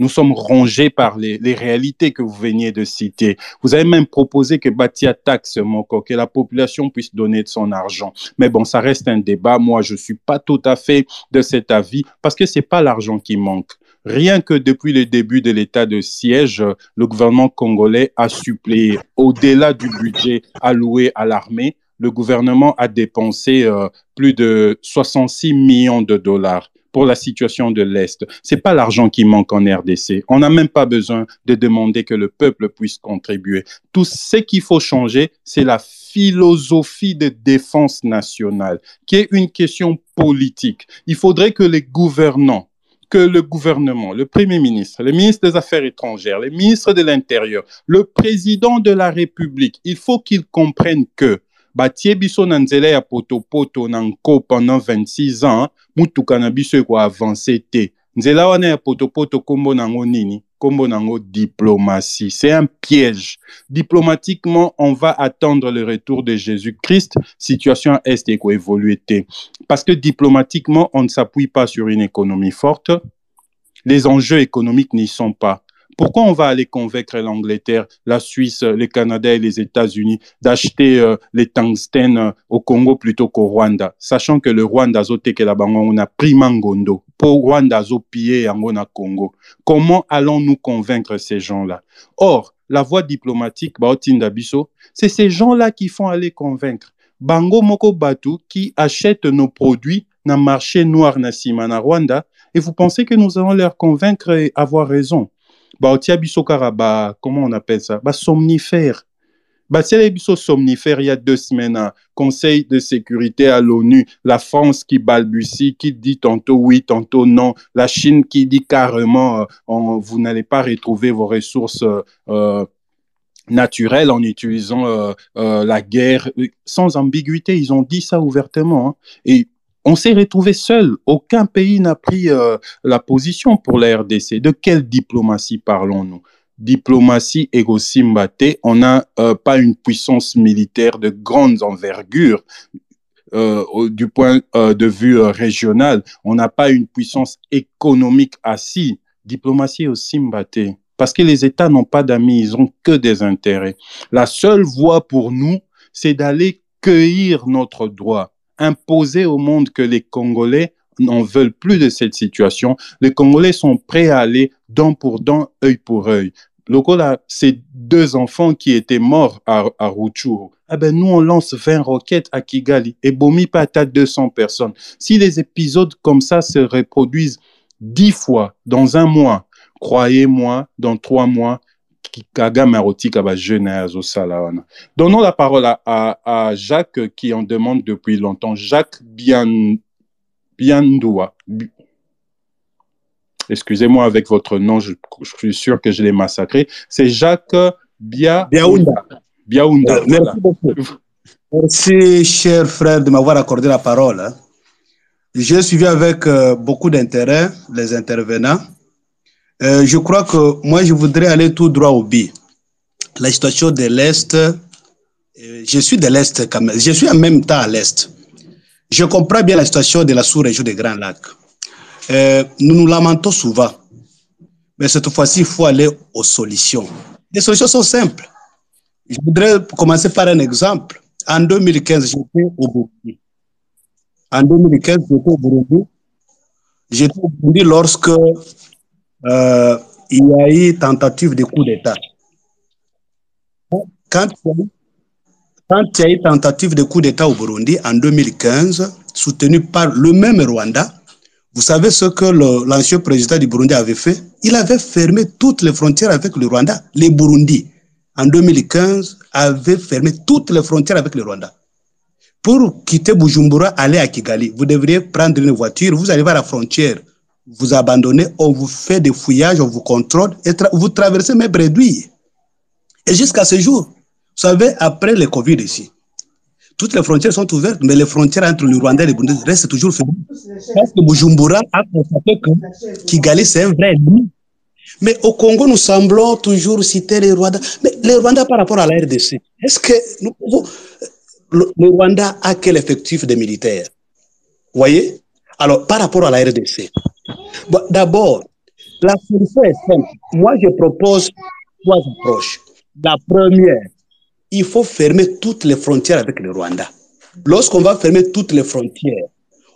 nous sommes rongés par les, réalités que vous veniez de citer. Vous avez même proposé que Batia taxe Moko, que la population puisse donner de son argent. Mais bon, ça reste un débat. Moi, je suis pas tout à fait de cet avis parce que c'est pas l'argent qui manque. Rien que depuis le début de l'état de siège, le gouvernement congolais a suppléé au-delà du budget alloué à l'armée. Le gouvernement a dépensé euh, plus de 66 millions de dollars pour la situation de l'Est. C'est pas l'argent qui manque en RDC. On n'a même pas besoin de demander que le peuple puisse contribuer. Tout ce qu'il faut changer, c'est la philosophie de défense nationale, qui est une question politique. Il faudrait que les gouvernants que le gouvernement, le Premier ministre, le ministre des Affaires étrangères, le ministre de l'Intérieur, le président de la République, il faut qu'ils comprennent que batie biso na nzela ya potopoto na nko pendant 26 ans mutuka na biso ekoavance te. Nzela wana ya potopoto nkombo nango nini? Nkombo nango diplomatie. C'est un piège. Diplomatiquement on va attendre le retour de Jésus-Christ. Situation est ekoévolue te. Parce que diplomatiquement on ne s'appuie pas sur une économie forte. Les enjeux économiques n'y sont pas Pourquoi on va aller convaincre l'Angleterre, la Suisse, le Canada et les États-Unis d'acheter euh, les tungstènes euh, au Congo plutôt qu'au Rwanda, sachant que le Rwanda la on a pris Mangondo, pour Rwanda a pillé na Congo. Comment allons-nous convaincre ces gens-là? Or, la voie diplomatique, c'est ces gens-là qui font aller convaincre. Bango Moko Batu qui achètent nos produits dans le marché noir na Rwanda et vous pensez que nous allons leur convaincre et avoir raison? Bah, bah, comment on appelle ça? Bah, somnifère bah, c'est les somnifères il y a deux semaines, hein. Conseil de sécurité à l'ONU, la France qui balbutie, qui dit tantôt oui, tantôt non, la Chine qui dit carrément euh, vous n'allez pas retrouver vos ressources euh, naturelles en utilisant euh, la guerre. Sans ambiguïté, ils ont dit ça ouvertement. Hein. Et on s'est retrouvé seul. Aucun pays n'a pris euh, la position pour la RDC. De quelle diplomatie parlons-nous? Diplomatie ego On n'a euh, pas une puissance militaire de grande envergure. Euh, du point de vue régional, on n'a pas une puissance économique assise. Diplomatie au. Parce que les États n'ont pas d'amis, ils ont que des intérêts. La seule voie pour nous, c'est d'aller cueillir notre droit imposer au monde que les Congolais n'en veulent plus de cette situation. Les Congolais sont prêts à aller dent pour dent, œil pour œil. Lokola, ces deux enfants qui étaient morts à, à ah ben nous on lance 20 roquettes à Kigali et Bomi à 200 personnes. Si les épisodes comme ça se reproduisent dix fois dans un mois, croyez-moi, dans trois mois, Donnons la parole à, à, Jacques qui en demande depuis longtemps. Jacques Biandoua. Excusez-moi avec votre nom, je, suis sûr que je l'ai massacré. C'est Jacques Bia... Biaounda. Biaounda. Euh, merci beaucoup. Merci, cher frère, de m'avoir accordé la parole. Hein. J'ai suivi avec euh, beaucoup d'intérêt les intervenants. Euh, je crois que moi, je voudrais aller tout droit au but. La situation de l'Est, euh, je suis de l'Est quand même, je suis en même temps à l'Est. Je comprends bien la situation de la sous-région des Grands Lacs. Euh, nous nous lamentons souvent, mais cette fois-ci, il faut aller aux solutions. Les solutions sont simples. Je voudrais commencer par un exemple. En 2015, j'étais au Burundi. En 2015, j'étais au Burundi. J'étais au Burundi lorsque euh, il y a eu tentative de coup d'État. Quand, quand il y a eu tentative de coup d'État au Burundi en 2015, soutenu par le même Rwanda, vous savez ce que l'ancien président du Burundi avait fait? Il avait fermé toutes les frontières avec le Rwanda. Les Burundi, en 2015, avaient fermé toutes les frontières avec le Rwanda. Pour quitter Bujumbura, aller à Kigali, vous devriez prendre une voiture, vous allez à la frontière vous abandonnez, on vous fait des fouillages, on vous contrôle, et vous traversez mes bredouilles. Et jusqu'à ce jour, vous savez, après le Covid ici, toutes les frontières sont ouvertes, mais les frontières entre le Rwanda et le Burundi restent toujours fermées. Parce que Bujumbura a constaté que Kigali, c'est un vrai ennemi. Mais au Congo, nous semblons toujours citer les Rwanda. Mais les Rwanda par rapport à la RDC, est-ce que le, Rwanda a quel effectif de militaires? Vous voyez? Alors, par rapport à la RDC, D'abord, la solution est simple. Moi, je propose trois approches. La première, il faut fermer toutes les frontières avec le Rwanda. Lorsqu'on va fermer toutes les frontières,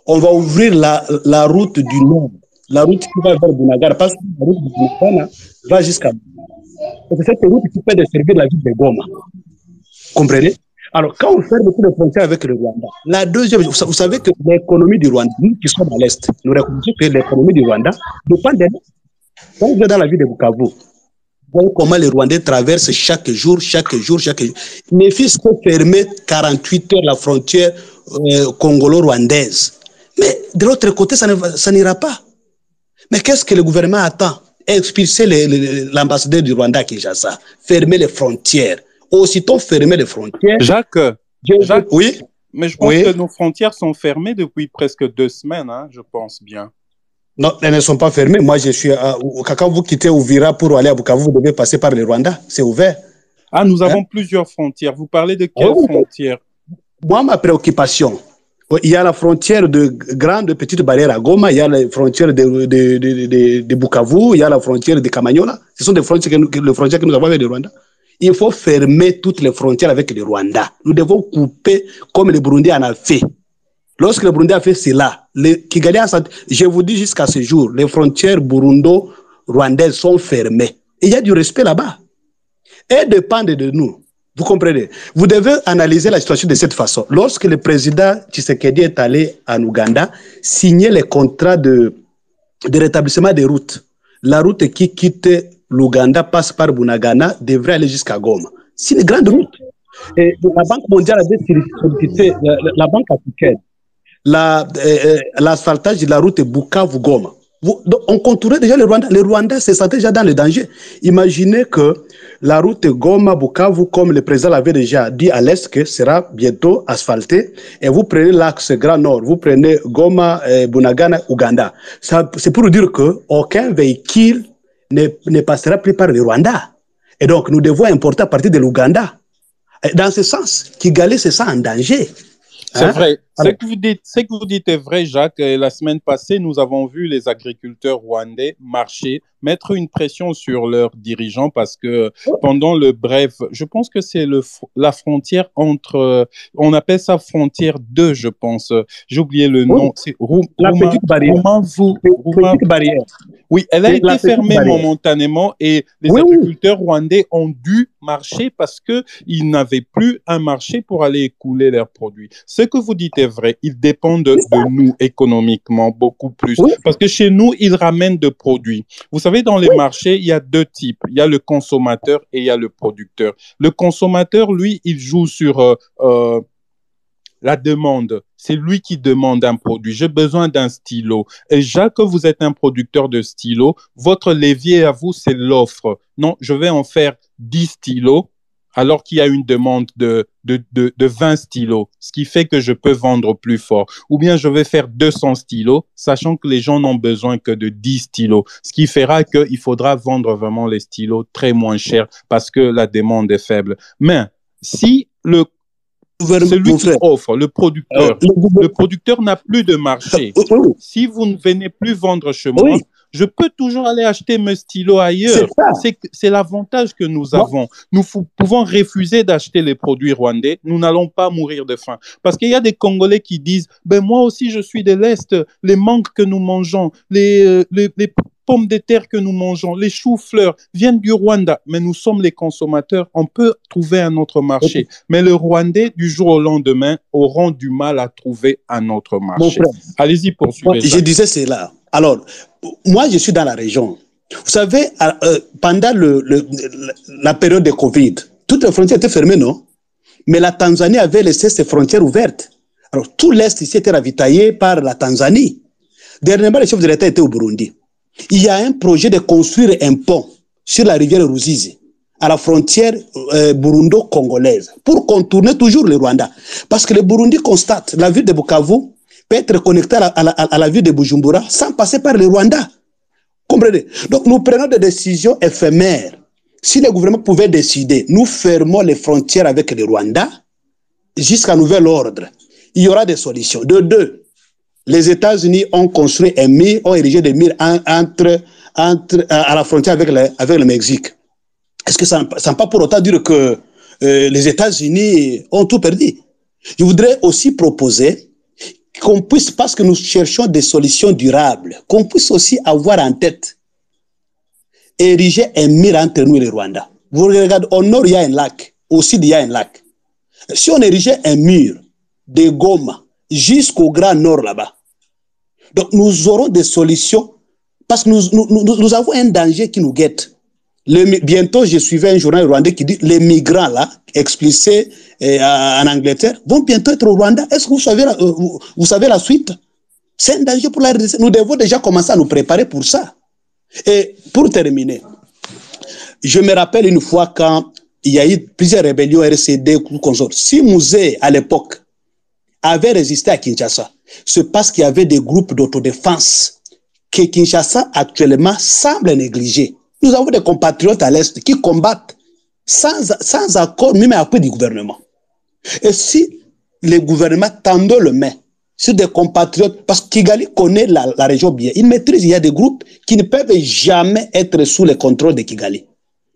on va ouvrir la, la route du nord, la route qui va vers Bunagar, parce que la route du Bunagara va jusqu'à. C'est cette route qui peut desservir la ville de Goma. Comprenez? Alors, quand on ferme toutes les frontières avec le Rwanda, la deuxième, vous savez que l'économie du Rwanda, nous qui sommes à l'Est, nous reconnaissons que l'économie du Rwanda dépend de nous. Quand vous êtes dans la ville de Bukavu, voyez comment les Rwandais traversent chaque jour, chaque jour, chaque jour. Nefis peut fermer 48 heures la frontière euh, congolo-rwandaise. Mais de l'autre côté, ça n'ira pas. Mais qu'est-ce que le gouvernement attend? Expulser l'ambassadeur du Rwanda à Kinshasa, fermer les frontières aussitôt fermer les frontières. Jacques, oui. Mais je pense que nos frontières sont fermées depuis presque deux semaines, hein, je pense bien. Non, elles ne sont pas fermées. Moi, je suis. À, quand vous quittez Ouvira pour aller à Bukavu, vous devez passer par le Rwanda. C'est ouvert. Ah, nous avons hein? plusieurs frontières. Vous parlez de quelles frontières? Moi, ma préoccupation, Il y a la frontière de grande petite barrière à Goma, il y a la frontière de, de, de, de, de Bukavu, il y a la frontière de Kamanyola. Ce sont des frontières que nous, les frontières que nous avons avec le Rwanda. Il faut fermer toutes les frontières avec le Rwanda. Nous devons couper comme le Burundi en a fait. Lorsque le Burundi a fait cela, je vous dis jusqu'à ce jour, les frontières burundo-rwandaises sont fermées. Et il y a du respect là-bas. Elles dépendent de nous. Vous comprenez? Vous devez analyser la situation de cette façon. Lorsque le président Tshisekedi est allé en Ouganda signer les contrats de rétablissement des routes, la route qui quitte l'Ouganda passe par Bunagana devrait aller jusqu'à Goma. C'est une grande route. Et la Banque mondiale a sollicité la, la Banque africaine l'asphaltage la, euh, de la route Bukavu-Goma. On contourait déjà le Rwanda. Le Rwanda se sentait déjà dans le danger. Imaginez que la route Goma-Bukavu, comme le président l'avait déjà dit à l'Est, que sera bientôt asphaltée. Et vous prenez l'axe Grand Nord, vous prenez Goma, Bunagana, Ouganda. C'est pour dire qu'aucun véhicule ne, ne passera plus par le Rwanda. Et donc, nous devons importer à partir de l'Ouganda. Dans ce sens, Kigali se sent en danger. C'est hein? vrai. Ce que, vous dites, ce que vous dites est vrai, Jacques. La semaine passée, nous avons vu les agriculteurs rwandais marcher, mettre une pression sur leurs dirigeants parce que pendant le bref, je pense que c'est la frontière entre, on appelle ça frontière 2, je pense. J'ai oublié le nom. C'est la petite barrière. petite barrière. Oui, elle a été fermée momentanément et les agriculteurs rwandais ont dû marcher parce qu'ils n'avaient plus un marché pour aller écouler leurs produits. Ce que vous dites est vrai, ils dépendent de, nous économiquement beaucoup plus parce que chez nous, ils ramènent de produits. Vous savez, dans les marchés, il y a deux types. Il y a le consommateur et il y a le producteur. Le consommateur, lui, il joue sur... Euh, euh, la demande. C'est lui qui demande un produit. J'ai besoin d'un stylo. Et Jacques, vous êtes un producteur de stylos. Votre levier à vous, c'est l'offre. Non, je vais en faire 10 stylos alors qu'il y a une demande de, de, de, de, 20 stylos, ce qui fait que je peux vendre plus fort. Ou bien je vais faire 200 stylos, sachant que les gens n'ont besoin que de 10 stylos, ce qui fera qu'il faudra vendre vraiment les stylos très moins cher parce que la demande est faible. Mais si le celui qui offre, le producteur. Euh, le, producteur n'a plus de marché. Si vous ne venez plus vendre chez moi, je peux toujours aller acheter mes stylos ailleurs. C'est l'avantage que nous avons. Nous pouvons refuser d'acheter les produits rwandais. Nous n'allons pas mourir de faim. Parce qu'il y a des Congolais qui disent, ben moi aussi je suis de l'Est, les manques que nous mangeons, les, euh, les, les pommes de terre que nous mangeons, les choux-fleurs viennent du Rwanda, mais nous sommes les consommateurs. On peut trouver un autre marché. Mais les Rwandais, du jour au lendemain, auront du mal à trouver un autre marché. Allez-y, poursuivez. je disais cela. Alors, moi, je suis dans la région. Vous savez, euh, pendant la période de Covid, toutes les frontières étaient fermées, non? Mais la Tanzanie avait laissé ses frontières ouvertes. Alors, tout l'Est ici était ravitaillé par la Tanzanie. Dernièrement, le chef de l'État était au Burundi il y a un projet de construire un pont sur la rivière Ruzizi, à la frontière euh, burundo-congolaise, pour contourner toujours le Rwanda. Parce que le Burundi constate la ville de Bukavu peut être connectée à la, ville de Bujumbura sans passer par le Rwanda. Comprenez? Donc nous prenons des décisions éphémères. Si le gouvernement pouvait décider, nous fermons les frontières avec le Rwanda jusqu'à nouvel ordre. Il y aura des solutions. De deux, les États-Unis ont construit un mur, ont érigé des murs entre, entre, à la frontière avec le, avec le Mexique. Est-ce que ça ne pas pour autant dire que euh, les États-Unis ont tout perdu? Je voudrais aussi proposer qu'on puisse, parce que nous cherchons des solutions durables, qu'on puisse aussi avoir en tête ériger un mur entre nous et le Rwanda. Vous regardez, au nord, il y a un lac. Au sud, il y a un lac. Si on érigeait un mur de Goma jusqu'au Grand Nord là-bas, donc nous aurons des solutions parce que nous, nous, nous, avons un danger qui nous guette. Bientôt, je suivais un journal rwandais qui dit les migrants là, explicés eh, en Angleterre, vont bientôt être au Rwanda. Est-ce que vous savez, la, euh, vous, savez la suite? C'est un danger pour la RDC. Nous devons déjà commencer à nous préparer pour ça. Et pour terminer, je me rappelle une fois quand il y a eu plusieurs rébellions RCD, consorts. Si Mouzé, à l'époque, avait résisté à Kinshasa, c'est parce qu'il y avait des groupes d'autodéfense que Kinshasa actuellement semble négliger. Nous avons des compatriotes à l'Est qui combattent sans, sans accord, même appui du gouvernement. Et si le gouvernement tendait le main sur des compatriotes, parce que Kigali connaît la, la, région bien. Il maîtrise, il y a des groupes qui ne peuvent jamais être sous le contrôle de Kigali.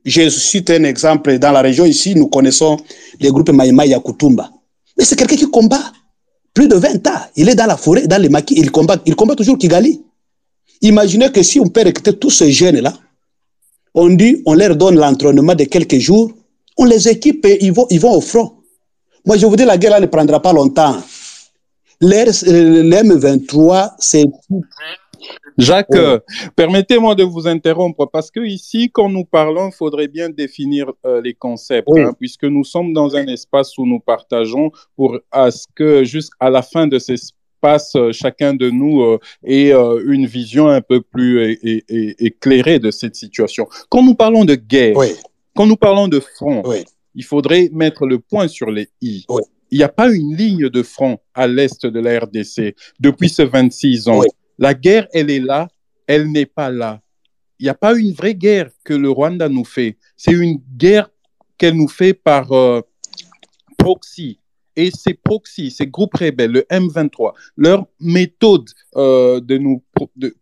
Je cite un exemple. Dans la région ici, nous connaissons les groupes Maïma Yakutumba. Mais c'est quelqu'un qui combat plus de 20 ans. Il est dans la forêt, dans les maquis, il combat, il combat toujours Kigali. Imaginez que si on peut recruter tous ces jeunes-là, on dit, on leur donne l'entraînement de quelques jours, on les équipe et ils vont, ils vont au front. Moi, je vous dis, la guerre là, ne prendra pas longtemps. L'M23, c'est. Jacques, euh, permettez-moi de vous interrompre parce que ici, quand nous parlons, il faudrait bien définir euh, les concepts, oui. hein, puisque nous sommes dans un espace où nous partageons pour à ce que jusqu'à la fin de ces espace, euh, chacun de nous euh, ait euh, une vision un peu plus éclairée de cette situation. Quand nous parlons de guerre, Oui, quand nous parlons de front, oui, il faudrait mettre le point sur les i. Oui. Il n'y a pas une ligne de front à l'est de la RDC depuis ces 26 ans. La guerre, elle est là, elle n'est pas là. Il n'y a pas une vraie guerre que le Rwanda nous fait. C'est une guerre qu'elle nous fait par euh, proxy. Et ces proxys, ces groupes rebelles, le M23, leur méthode euh, de nous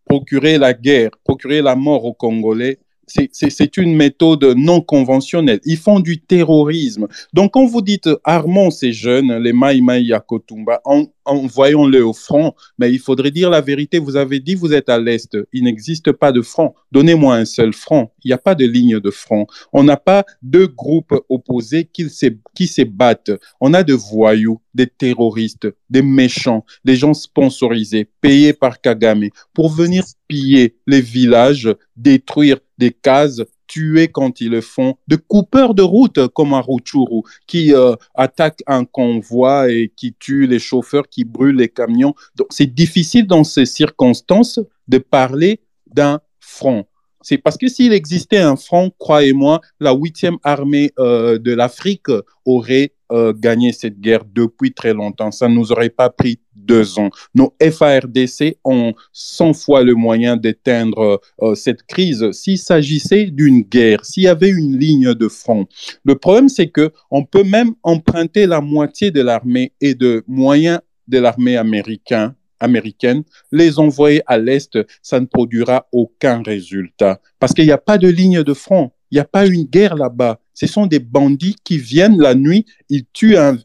procurer la guerre, procurer la mort aux Congolais, c'est- une méthode non conventionnelle. Ils font du terrorisme. Donc, quand vous dites armons ces jeunes, les Maï Maï Yakotumba, en- envoyons-les au front, mais il faudrait dire la vérité. Vous avez dit vous êtes à l'Est. Il n'existe pas de front. Donnez-moi un seul front. Il n'y a pas de ligne de front. On n'a pas deux groupes opposés qui se, qui se battent. On a des voyous, des terroristes, des méchants, des gens sponsorisés, payés par Kagame pour venir piller les villages, détruire des cases, tuer quand ils le font, de coupeurs de route comme à Rutshuru qui euh, attaquent un convoi et qui tuent les chauffeurs, qui brûlent les camions. Donc c'est difficile dans ces circonstances de parler d'un front. C'est parce que s'il existait un front, croyez-moi, la huitième armée euh, de l'Afrique aurait euh, gagné cette guerre depuis très longtemps. Ça ne nous aurait pas pris deux ans. Nos FARDC ont 100 fois le moyen d'éteindre euh, cette crise s'il s'agissait d'une guerre, s'il y avait une ligne de front. Le problème, c'est que on peut même emprunter la moitié de l'armée et de moyens de l'armée américaine américaine, les envoyer à l'Est, ça ne produira aucun résultat. Parce qu'il n'y a pas de ligne de front. Il n'y a pas une guerre là-bas. Ce sont des bandits qui viennent la nuit, ils tuent un,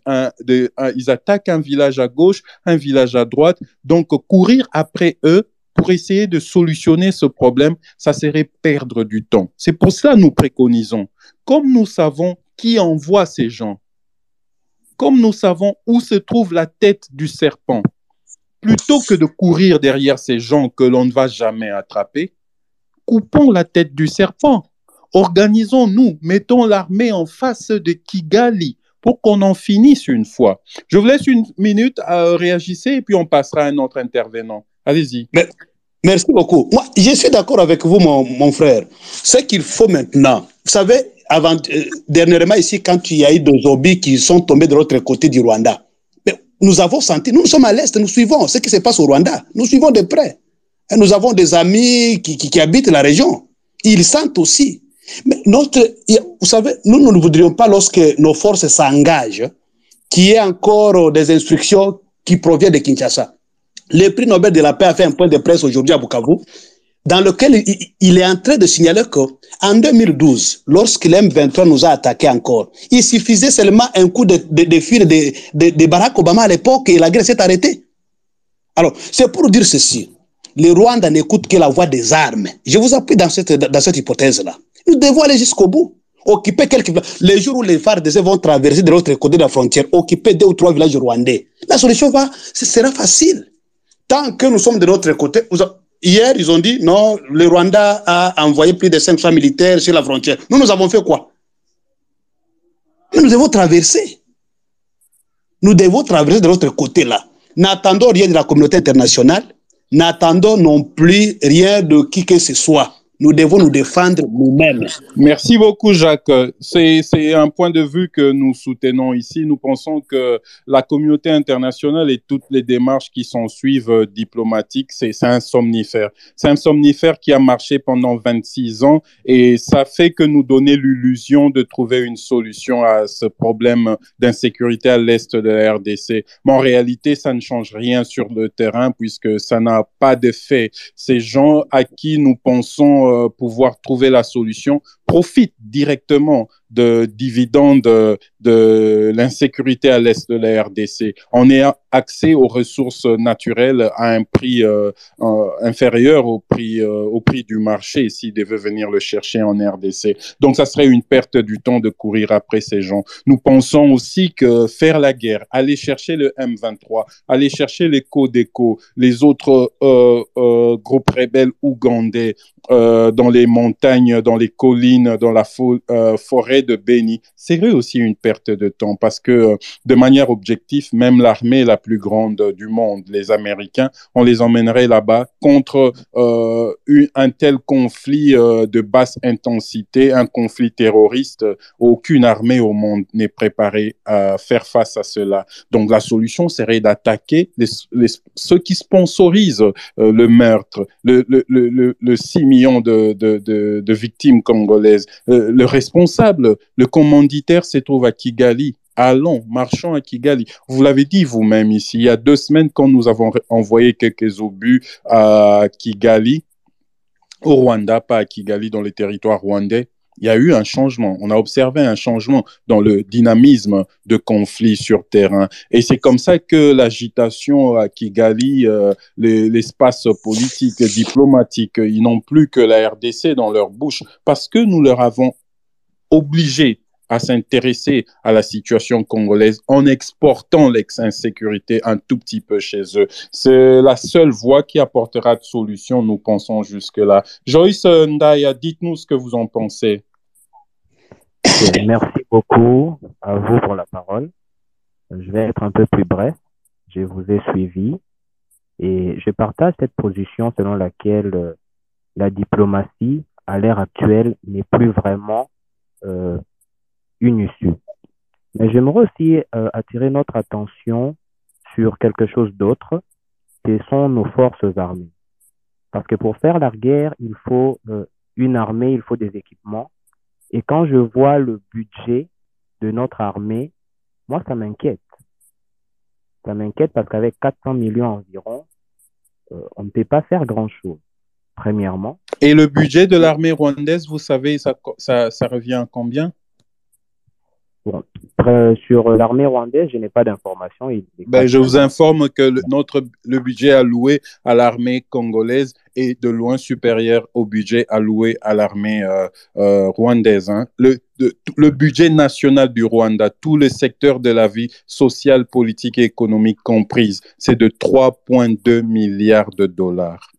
ils attaquent un village à gauche, un village à droite. Donc, courir après eux pour essayer de solutionner ce problème, ça serait perdre du temps. C'est pour cela que nous préconisons. Comme nous savons qui envoie ces gens, comme nous savons où se trouve la tête du serpent, plutôt que de courir derrière ces gens que l'on ne va jamais attraper, coupons la tête du serpent. Organisons-nous, mettons l'armée en face de Kigali pour qu'on en finisse une fois. Je vous laisse une minute à réagir et puis on passera à un autre intervenant. Allez-y. Merci beaucoup. Moi, je suis d'accord avec vous, mon, frère. Ce qu'il faut maintenant, vous savez, avant, euh, dernièrement ici, quand il y a eu des zombies qui sont tombés de l'autre côté du Rwanda, nous avons senti, nous, sommes à l'Est, nous suivons ce qui se passe au Rwanda. Nous suivons de près. Et nous avons des amis qui, qui habitent la région. Ils sentent aussi. Mais notre, vous savez, nous, ne voudrions pas lorsque nos forces s'engagent, qu'il y ait encore des instructions qui proviennent de Kinshasa. Le prix Nobel de la paix a fait un point de presse aujourd'hui à Bukavu, dans lequel il, est en train de signaler que en 2012, lorsque l'M23 nous a attaqués encore, il suffisait seulement un coup de, de, de Barack Obama à l'époque et la guerre s'est arrêtée. Alors, c'est pour dire ceci. Le Rwanda n'écoute que la voix des armes. Je vous appuie dans cette hypothèse-là. Nous devons aller jusqu'au bout. Occuper quelques villages. Les jours où les FARDC vont traverser de l'autre côté de la frontière, occuper deux ou trois villages rwandais. La solution va, ce sera facile. Tant que nous sommes de l'autre côté, hier, ils ont dit non, le Rwanda a envoyé plus de 500 militaires sur la frontière. Nous, nous avons fait quoi? Nous devons traverser. Nous devons traverser de l'autre côté là. N'attendons rien de la communauté internationale. N'attendons non plus rien de qui que ce soit. Nous devons nous défendre nous-mêmes. Merci beaucoup, Jacques. C'est un point de vue que nous soutenons ici. Nous pensons que la communauté internationale et toutes les démarches qui s'en suivent euh, diplomatiques, c'est un somnifère. C'est un somnifère qui a marché pendant 26 ans et ça fait que nous donner l'illusion de trouver une solution à ce problème d'insécurité à l'est de la RDC. Mais en réalité, ça ne change rien sur le terrain puisque ça n'a pas d'effet. Ces gens à qui nous pensons euh, pouvoir trouver la solution profitent directement de dividendes de, l'insécurité à l'est de la RDC. On est accès aux ressources naturelles à un prix euh, euh, inférieur au prix, euh, au prix du marché s'ils devaient venir le chercher en RDC. Donc, ça serait une perte du temps de courir après ces gens. Nous pensons aussi que faire la guerre, aller chercher le M23, aller chercher les Codeco, les autres groupes rebelles ougandais dans les montagnes, dans les collines, dans la forêt de Béni, serait aussi une perte de temps parce que de manière objective, même l'armée la plus grande du monde, les Américains, on les emmènerait là-bas contre euh, un tel conflit euh, de basse intensité, un conflit terroriste. Aucune armée au monde n'est préparée à faire face à cela. Donc la solution serait d'attaquer ceux qui sponsorisent euh, le meurtre, le, le, le, le 6 millions de, de victimes congolaises. Le responsable, le commanditaire se trouve à Kigali allons, marchons à Kigali. Vous l'avez dit vous-même ici, il y a deux semaines, quand nous avons envoyé quelques obus à Kigali, au Rwanda, pas à Kigali, dans les territoires rwandais, il y a eu un changement. On a observé un changement dans le dynamisme de conflit sur terrain. Et c'est comme ça que l'agitation à Kigali, euh, l'espace politique, diplomatique, ils n'ont plus que la RDC dans leur bouche parce que nous leur avons obligé à s'intéresser à la situation congolaise en exportant l'ex-insécurité un tout petit peu chez eux. C'est la seule voie qui apportera de solution, nous pensons jusque-là. Joyce Ndaya, dites-nous ce que vous en pensez. Merci beaucoup à vous pour la parole. Je vais être un peu plus bref. Je vous ai suivi et je partage cette position selon laquelle euh, la diplomatie, à l'ère actuelle, n'est plus vraiment euh, une issue. Mais j'aimerais aussi euh, attirer notre attention sur quelque chose d'autre, ce sont nos forces armées. Parce que pour faire la guerre, il faut euh, une armée, il faut des équipements. Et quand je vois le budget de notre armée, moi, ça m'inquiète. Ça m'inquiète parce qu'avec 400 millions environ, euh, on ne peut pas faire grand-chose, premièrement. Et le budget de l'armée rwandaise, vous savez, ça, ça, ça revient à combien? Bon, sur l'armée rwandaise, je n'ai pas d'informations. Ben, je vous informe que le, notre, le budget alloué à l'armée congolaise est de loin supérieur au budget alloué à l'armée euh, euh, rwandaise. Hein. Le, le budget national du Rwanda, tous les secteurs de la vie sociale, politique et économique comprises, c'est de 3,2 milliards de dollars.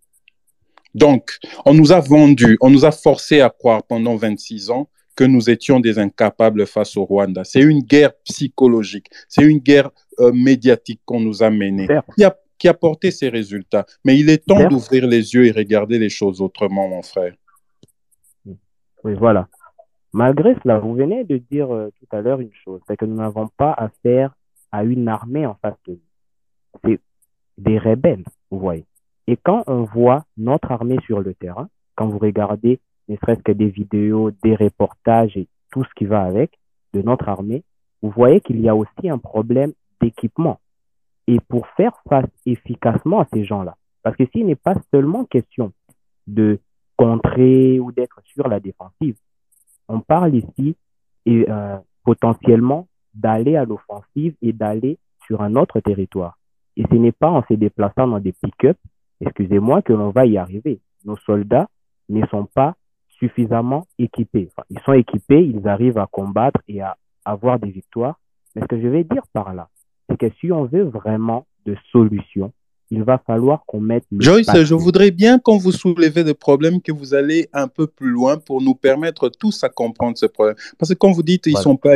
Donc, on nous a vendu, on nous a forcé à croire pendant 26 ans que nous étions des incapables face au Rwanda. C'est une guerre psychologique, c'est une guerre euh, médiatique qu'on nous a menée, qui a, qui a, porté ses résultats. Mais il est temps d'ouvrir les yeux et regarder les choses autrement, mon frère. Oui, voilà. Malgré cela, vous venez de dire euh, tout à l'heure une chose, c'est que nous n'avons pas affaire à une armée en face de nous. C'est des rebelles, vous voyez. Et quand on voit notre armée sur le terrain, quand vous regardez ne serait-ce que des vidéos, des reportages et tout ce qui va avec de notre armée, vous voyez qu'il y a aussi un problème d'équipement. Et pour faire face efficacement à ces gens-là, parce que s'il n'est pas seulement question de contrer ou d'être sur la défensive, on parle ici et, euh, potentiellement d'aller à l'offensive et d'aller sur un autre territoire. Et ce n'est pas en se déplaçant dans des pick-up, excusez-moi, que l'on va y arriver. Nos soldats ne sont pas suffisamment équipés. ils sont équipés, ils arrivent à combattre et à avoir des victoires. Mais ce que je vais dire par là, c'est que si on veut vraiment de solutions, il va falloir qu'on mette. Joyce, je voudrais bien qu'on vous soulevez des problèmes, que vous allez un peu plus loin pour nous permettre tous à comprendre ce problème. Parce que quand vous dites qu'ils ne sont pas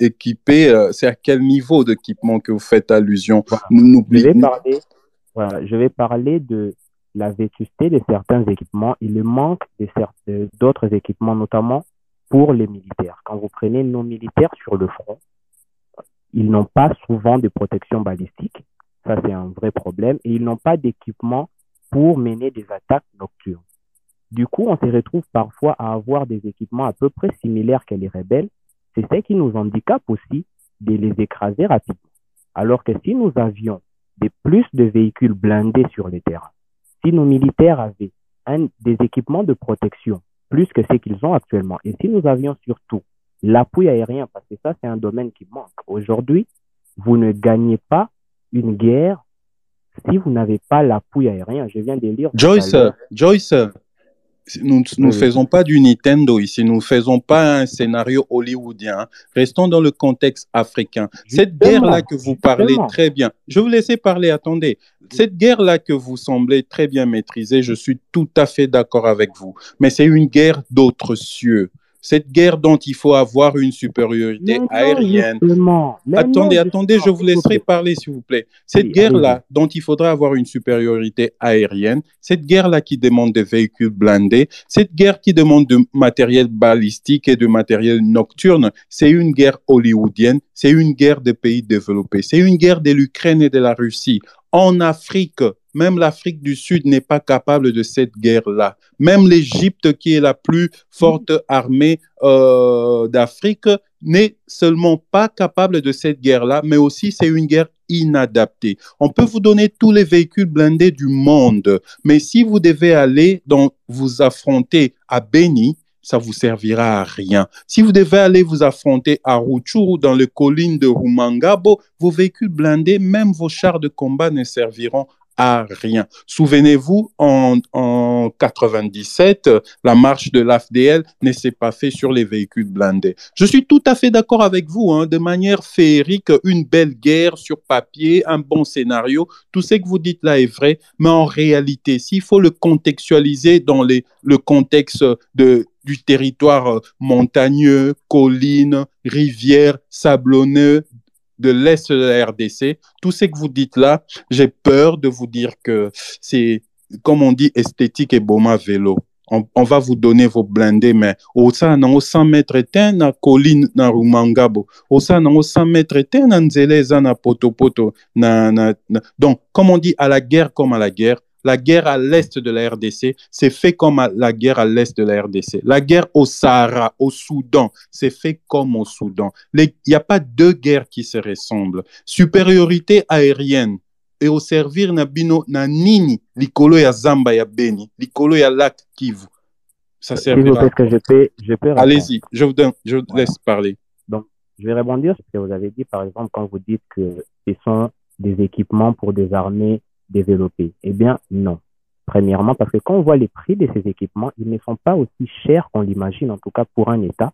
équipés, euh, c'est à quel niveau d'équipement que vous faites allusion? Je, vais parler, je vais parler de la vétusté de certains équipements et le manque d'autres équipements, notamment pour les militaires. Quand vous prenez nos militaires sur le front, ils n'ont pas souvent de protection balistique. Ça, c'est un vrai problème. Et ils n'ont pas d'équipement pour mener des attaques nocturnes. Du coup, on se retrouve parfois à avoir des équipements à peu près similaires que les rebelles. C'est ce qui nous handicape aussi de les écraser rapidement. Alors que si nous avions plus de véhicules blindés sur les terrains, si nos militaires avaient des équipements de protection plus que ce qu'ils ont actuellement, et si nous avions surtout l'appui aérien, parce que ça, c'est un domaine qui manque. Aujourd'hui, vous ne gagnez pas une guerre si vous n'avez pas l'appui aérien. Je viens de lire. Joyce, Joyce, nous ne faisons pas du Nintendo ici, nous ne faisons pas un scénario hollywoodien. Restons dans le contexte africain. Cette guerre-là que vous parlez très bien, je vous laisser parler, attendez. Cette guerre-là que vous semblez très bien maîtriser, je suis tout à fait d'accord avec vous. Mais c'est une guerre d'autres cieux cette guerre dont il faut avoir une supériorité aérienne. attendez, attendez, je vous laisserai parler, s'il vous plaît. Cette guerre-là, dont il faudra avoir une supériorité aérienne, cette guerre-là qui demande des véhicules blindés, cette guerre qui demande de matériel balistique et de matériel nocturne, c'est une guerre hollywoodienne, c'est une guerre des pays développés, c'est une guerre de l'Ukraine et de la Russie. En Afrique, même l'Afrique du Sud n'est pas capable de cette guerre-là. Même l'Égypte, qui est la plus forte armée euh, d'Afrique, n'est seulement pas capable de cette guerre-là, mais aussi c'est une guerre inadaptée. On peut vous donner tous les véhicules blindés du monde, mais si vous devez aller dans, vous affronter à Beni, ça vous servira à rien. Si vous devez aller vous affronter à Ruchuru dans les collines de Rumangabo, vos véhicules blindés, même vos chars de combat ne serviront rien. Souvenez-vous, en, en 97, la marche de l'AFDL ne s'est pas faite sur les véhicules blindés. Je suis tout à fait d'accord avec vous, hein, de manière féerique, une belle guerre sur papier, un bon scénario, tout ce que vous dites là est vrai, mais en réalité, s'il faut le contextualiser dans le contexte du territoire montagneux, collines, rivières, sablonneux, de l'Est de la RDC, tout ce que vous dites là, j'ai peur de vous dire que c'est, comme on dit, esthétique et boma vélo. On, on, va vous donner vos blindés, mais au sein, au 100 mètres, na colline, na rumangabo. Au sein, au 100 mètres, na nzeleza, na poto poto, na, na, na. Donc, comme on dit, à la guerre comme à la guerre, la guerre à l'est de la RDC, c'est fait comme la guerre à l'est de la RDC. La guerre au Sahara, au Soudan, c'est fait comme au Soudan. Il n'y a pas deux guerres qui se ressemblent. Supériorité aérienne et au servir na bino na nini likolo ya Zamba ya Beni, likolo ya lac Kivu. Ça servira. Que je peux, je peux Allez-y, je vous, donne, je vous laisse parler. Donc, je vais rebondir sur ce que vous avez dit, par exemple, quand vous dites que ce sont des équipements pour des armées développés Eh bien, non. Premièrement, parce que quand on voit les prix de ces équipements, ils ne sont pas aussi chers qu'on l'imagine, en tout cas pour un État.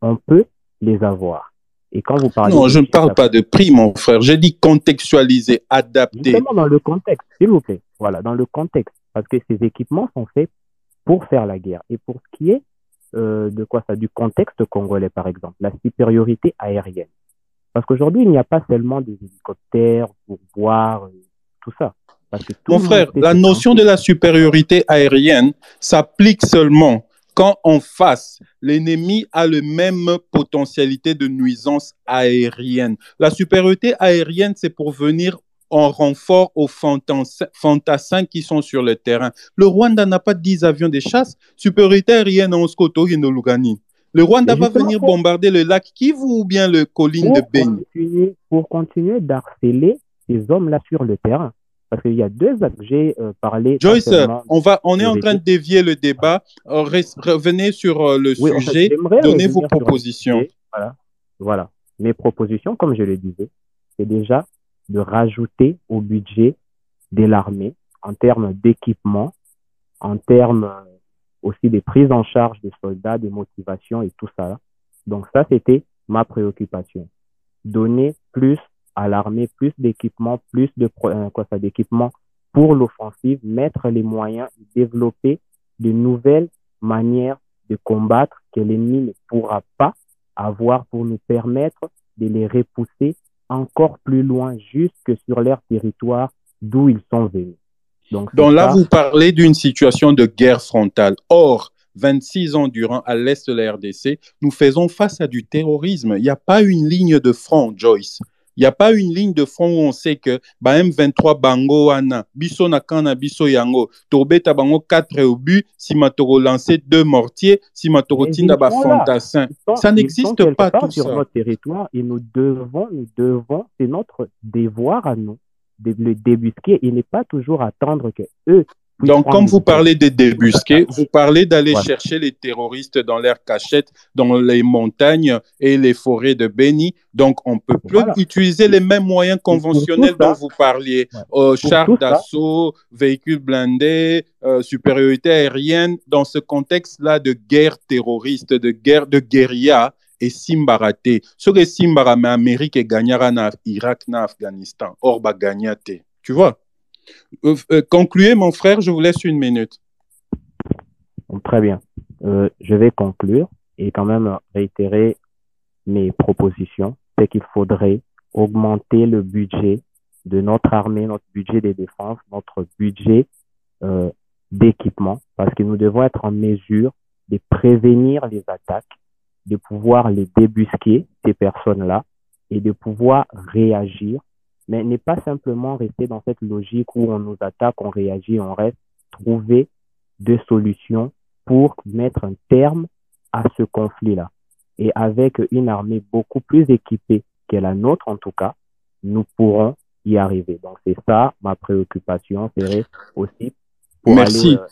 On peut les avoir. Et quand vous parlez. Non, je ne parle pas de prix, mon frère. J'ai dit contextualiser, adapter. Justement dans le contexte, s'il vous plaît. Voilà, dans le contexte. Parce que ces équipements sont faits pour faire la guerre. Et pour ce qui est euh, de quoi ça? Du contexte congolais, par exemple, la supériorité aérienne. Parce qu'aujourd'hui, il n'y a pas seulement des hélicoptères pour voir euh, tout ça. Mon frère, la notion de la supériorité aérienne s'applique seulement quand en face, l'ennemi a le même potentialité de nuisance aérienne. La supériorité aérienne, c'est pour venir en renfort aux fantassins qui sont sur le terrain. Le Rwanda n'a pas 10 avions de chasse. Supériorité aérienne en Skoto et Lugani. Le Rwanda va venir bombarder le lac Kivu ou bien le colline de Beni. Pour continuer d'harceler ces hommes-là sur le terrain. Parce qu'il y a deux actes. J'ai euh, parlé. Joyce, on, va, on est en train de dévier le débat. Euh, revenez sur euh, le sujet. donnez vos propositions. Voilà. voilà. Mes propositions, comme je le disais, c'est déjà de rajouter au budget de l'armée en termes d'équipement, en termes aussi des prises en charge des soldats, des motivations et tout ça. Donc ça, c'était ma préoccupation. Donner plus à l'armée plus d'équipements, plus de euh, quoi ça, d'équipements pour l'offensive, mettre les moyens, développer de nouvelles manières de combattre que l'ennemi ne pourra pas avoir pour nous permettre de les repousser encore plus loin, jusque sur leur territoire d'où ils sont venus. Donc, Donc là, ça. vous parlez d'une situation de guerre frontale. Or, 26 ans durant à l'est de la RDC, nous faisons face à du terrorisme. Il n'y a pas une ligne de front, Joyce. Il n'y a pas une ligne de front où on sait que bah, M23 bango wana biso na kana biso yango tobeta bango 4 obus si matoro lancé deux mortiers si matoro tinda ba fantassin ça n'existe pas tout sur ça. notre territoire et nous devons nous devons c'est notre devoir à nous de le débusquer il n'est pas toujours attendre que eux donc, comme vous parlez des débusqués, vous parlez d'aller voilà. chercher les terroristes dans leurs cachettes, dans les montagnes et les forêts de Béni. Donc, on peut plus voilà. utiliser les mêmes moyens conventionnels dont vous parliez. Euh, chars d'assaut, véhicules blindés, euh, supériorité aérienne. Dans ce contexte-là de guerre terroriste, de guerre de guérilla, et Simbarate. Ce que Simbara, mais Amérique et gagnera na Irak, na Afghanistan. Or, bah, gagnate. Tu vois? Euh, euh, concluez, mon frère, je vous laisse une minute. Très bien. Euh, je vais conclure et quand même réitérer mes propositions. C'est qu'il faudrait augmenter le budget de notre armée, notre budget de défense, notre budget d'équipement, parce que nous devons être en mesure de prévenir les attaques, de pouvoir les débusquer, ces personnes-là, et de pouvoir réagir mais n'est pas simplement rester dans cette logique où on nous attaque, on réagit, on reste, trouver des solutions pour mettre un terme à ce conflit-là. Et avec une armée beaucoup plus équipée que la nôtre, en tout cas, nous pourrons y arriver. Donc c'est ça ma préoccupation, serait aussi pour Merci. aller euh,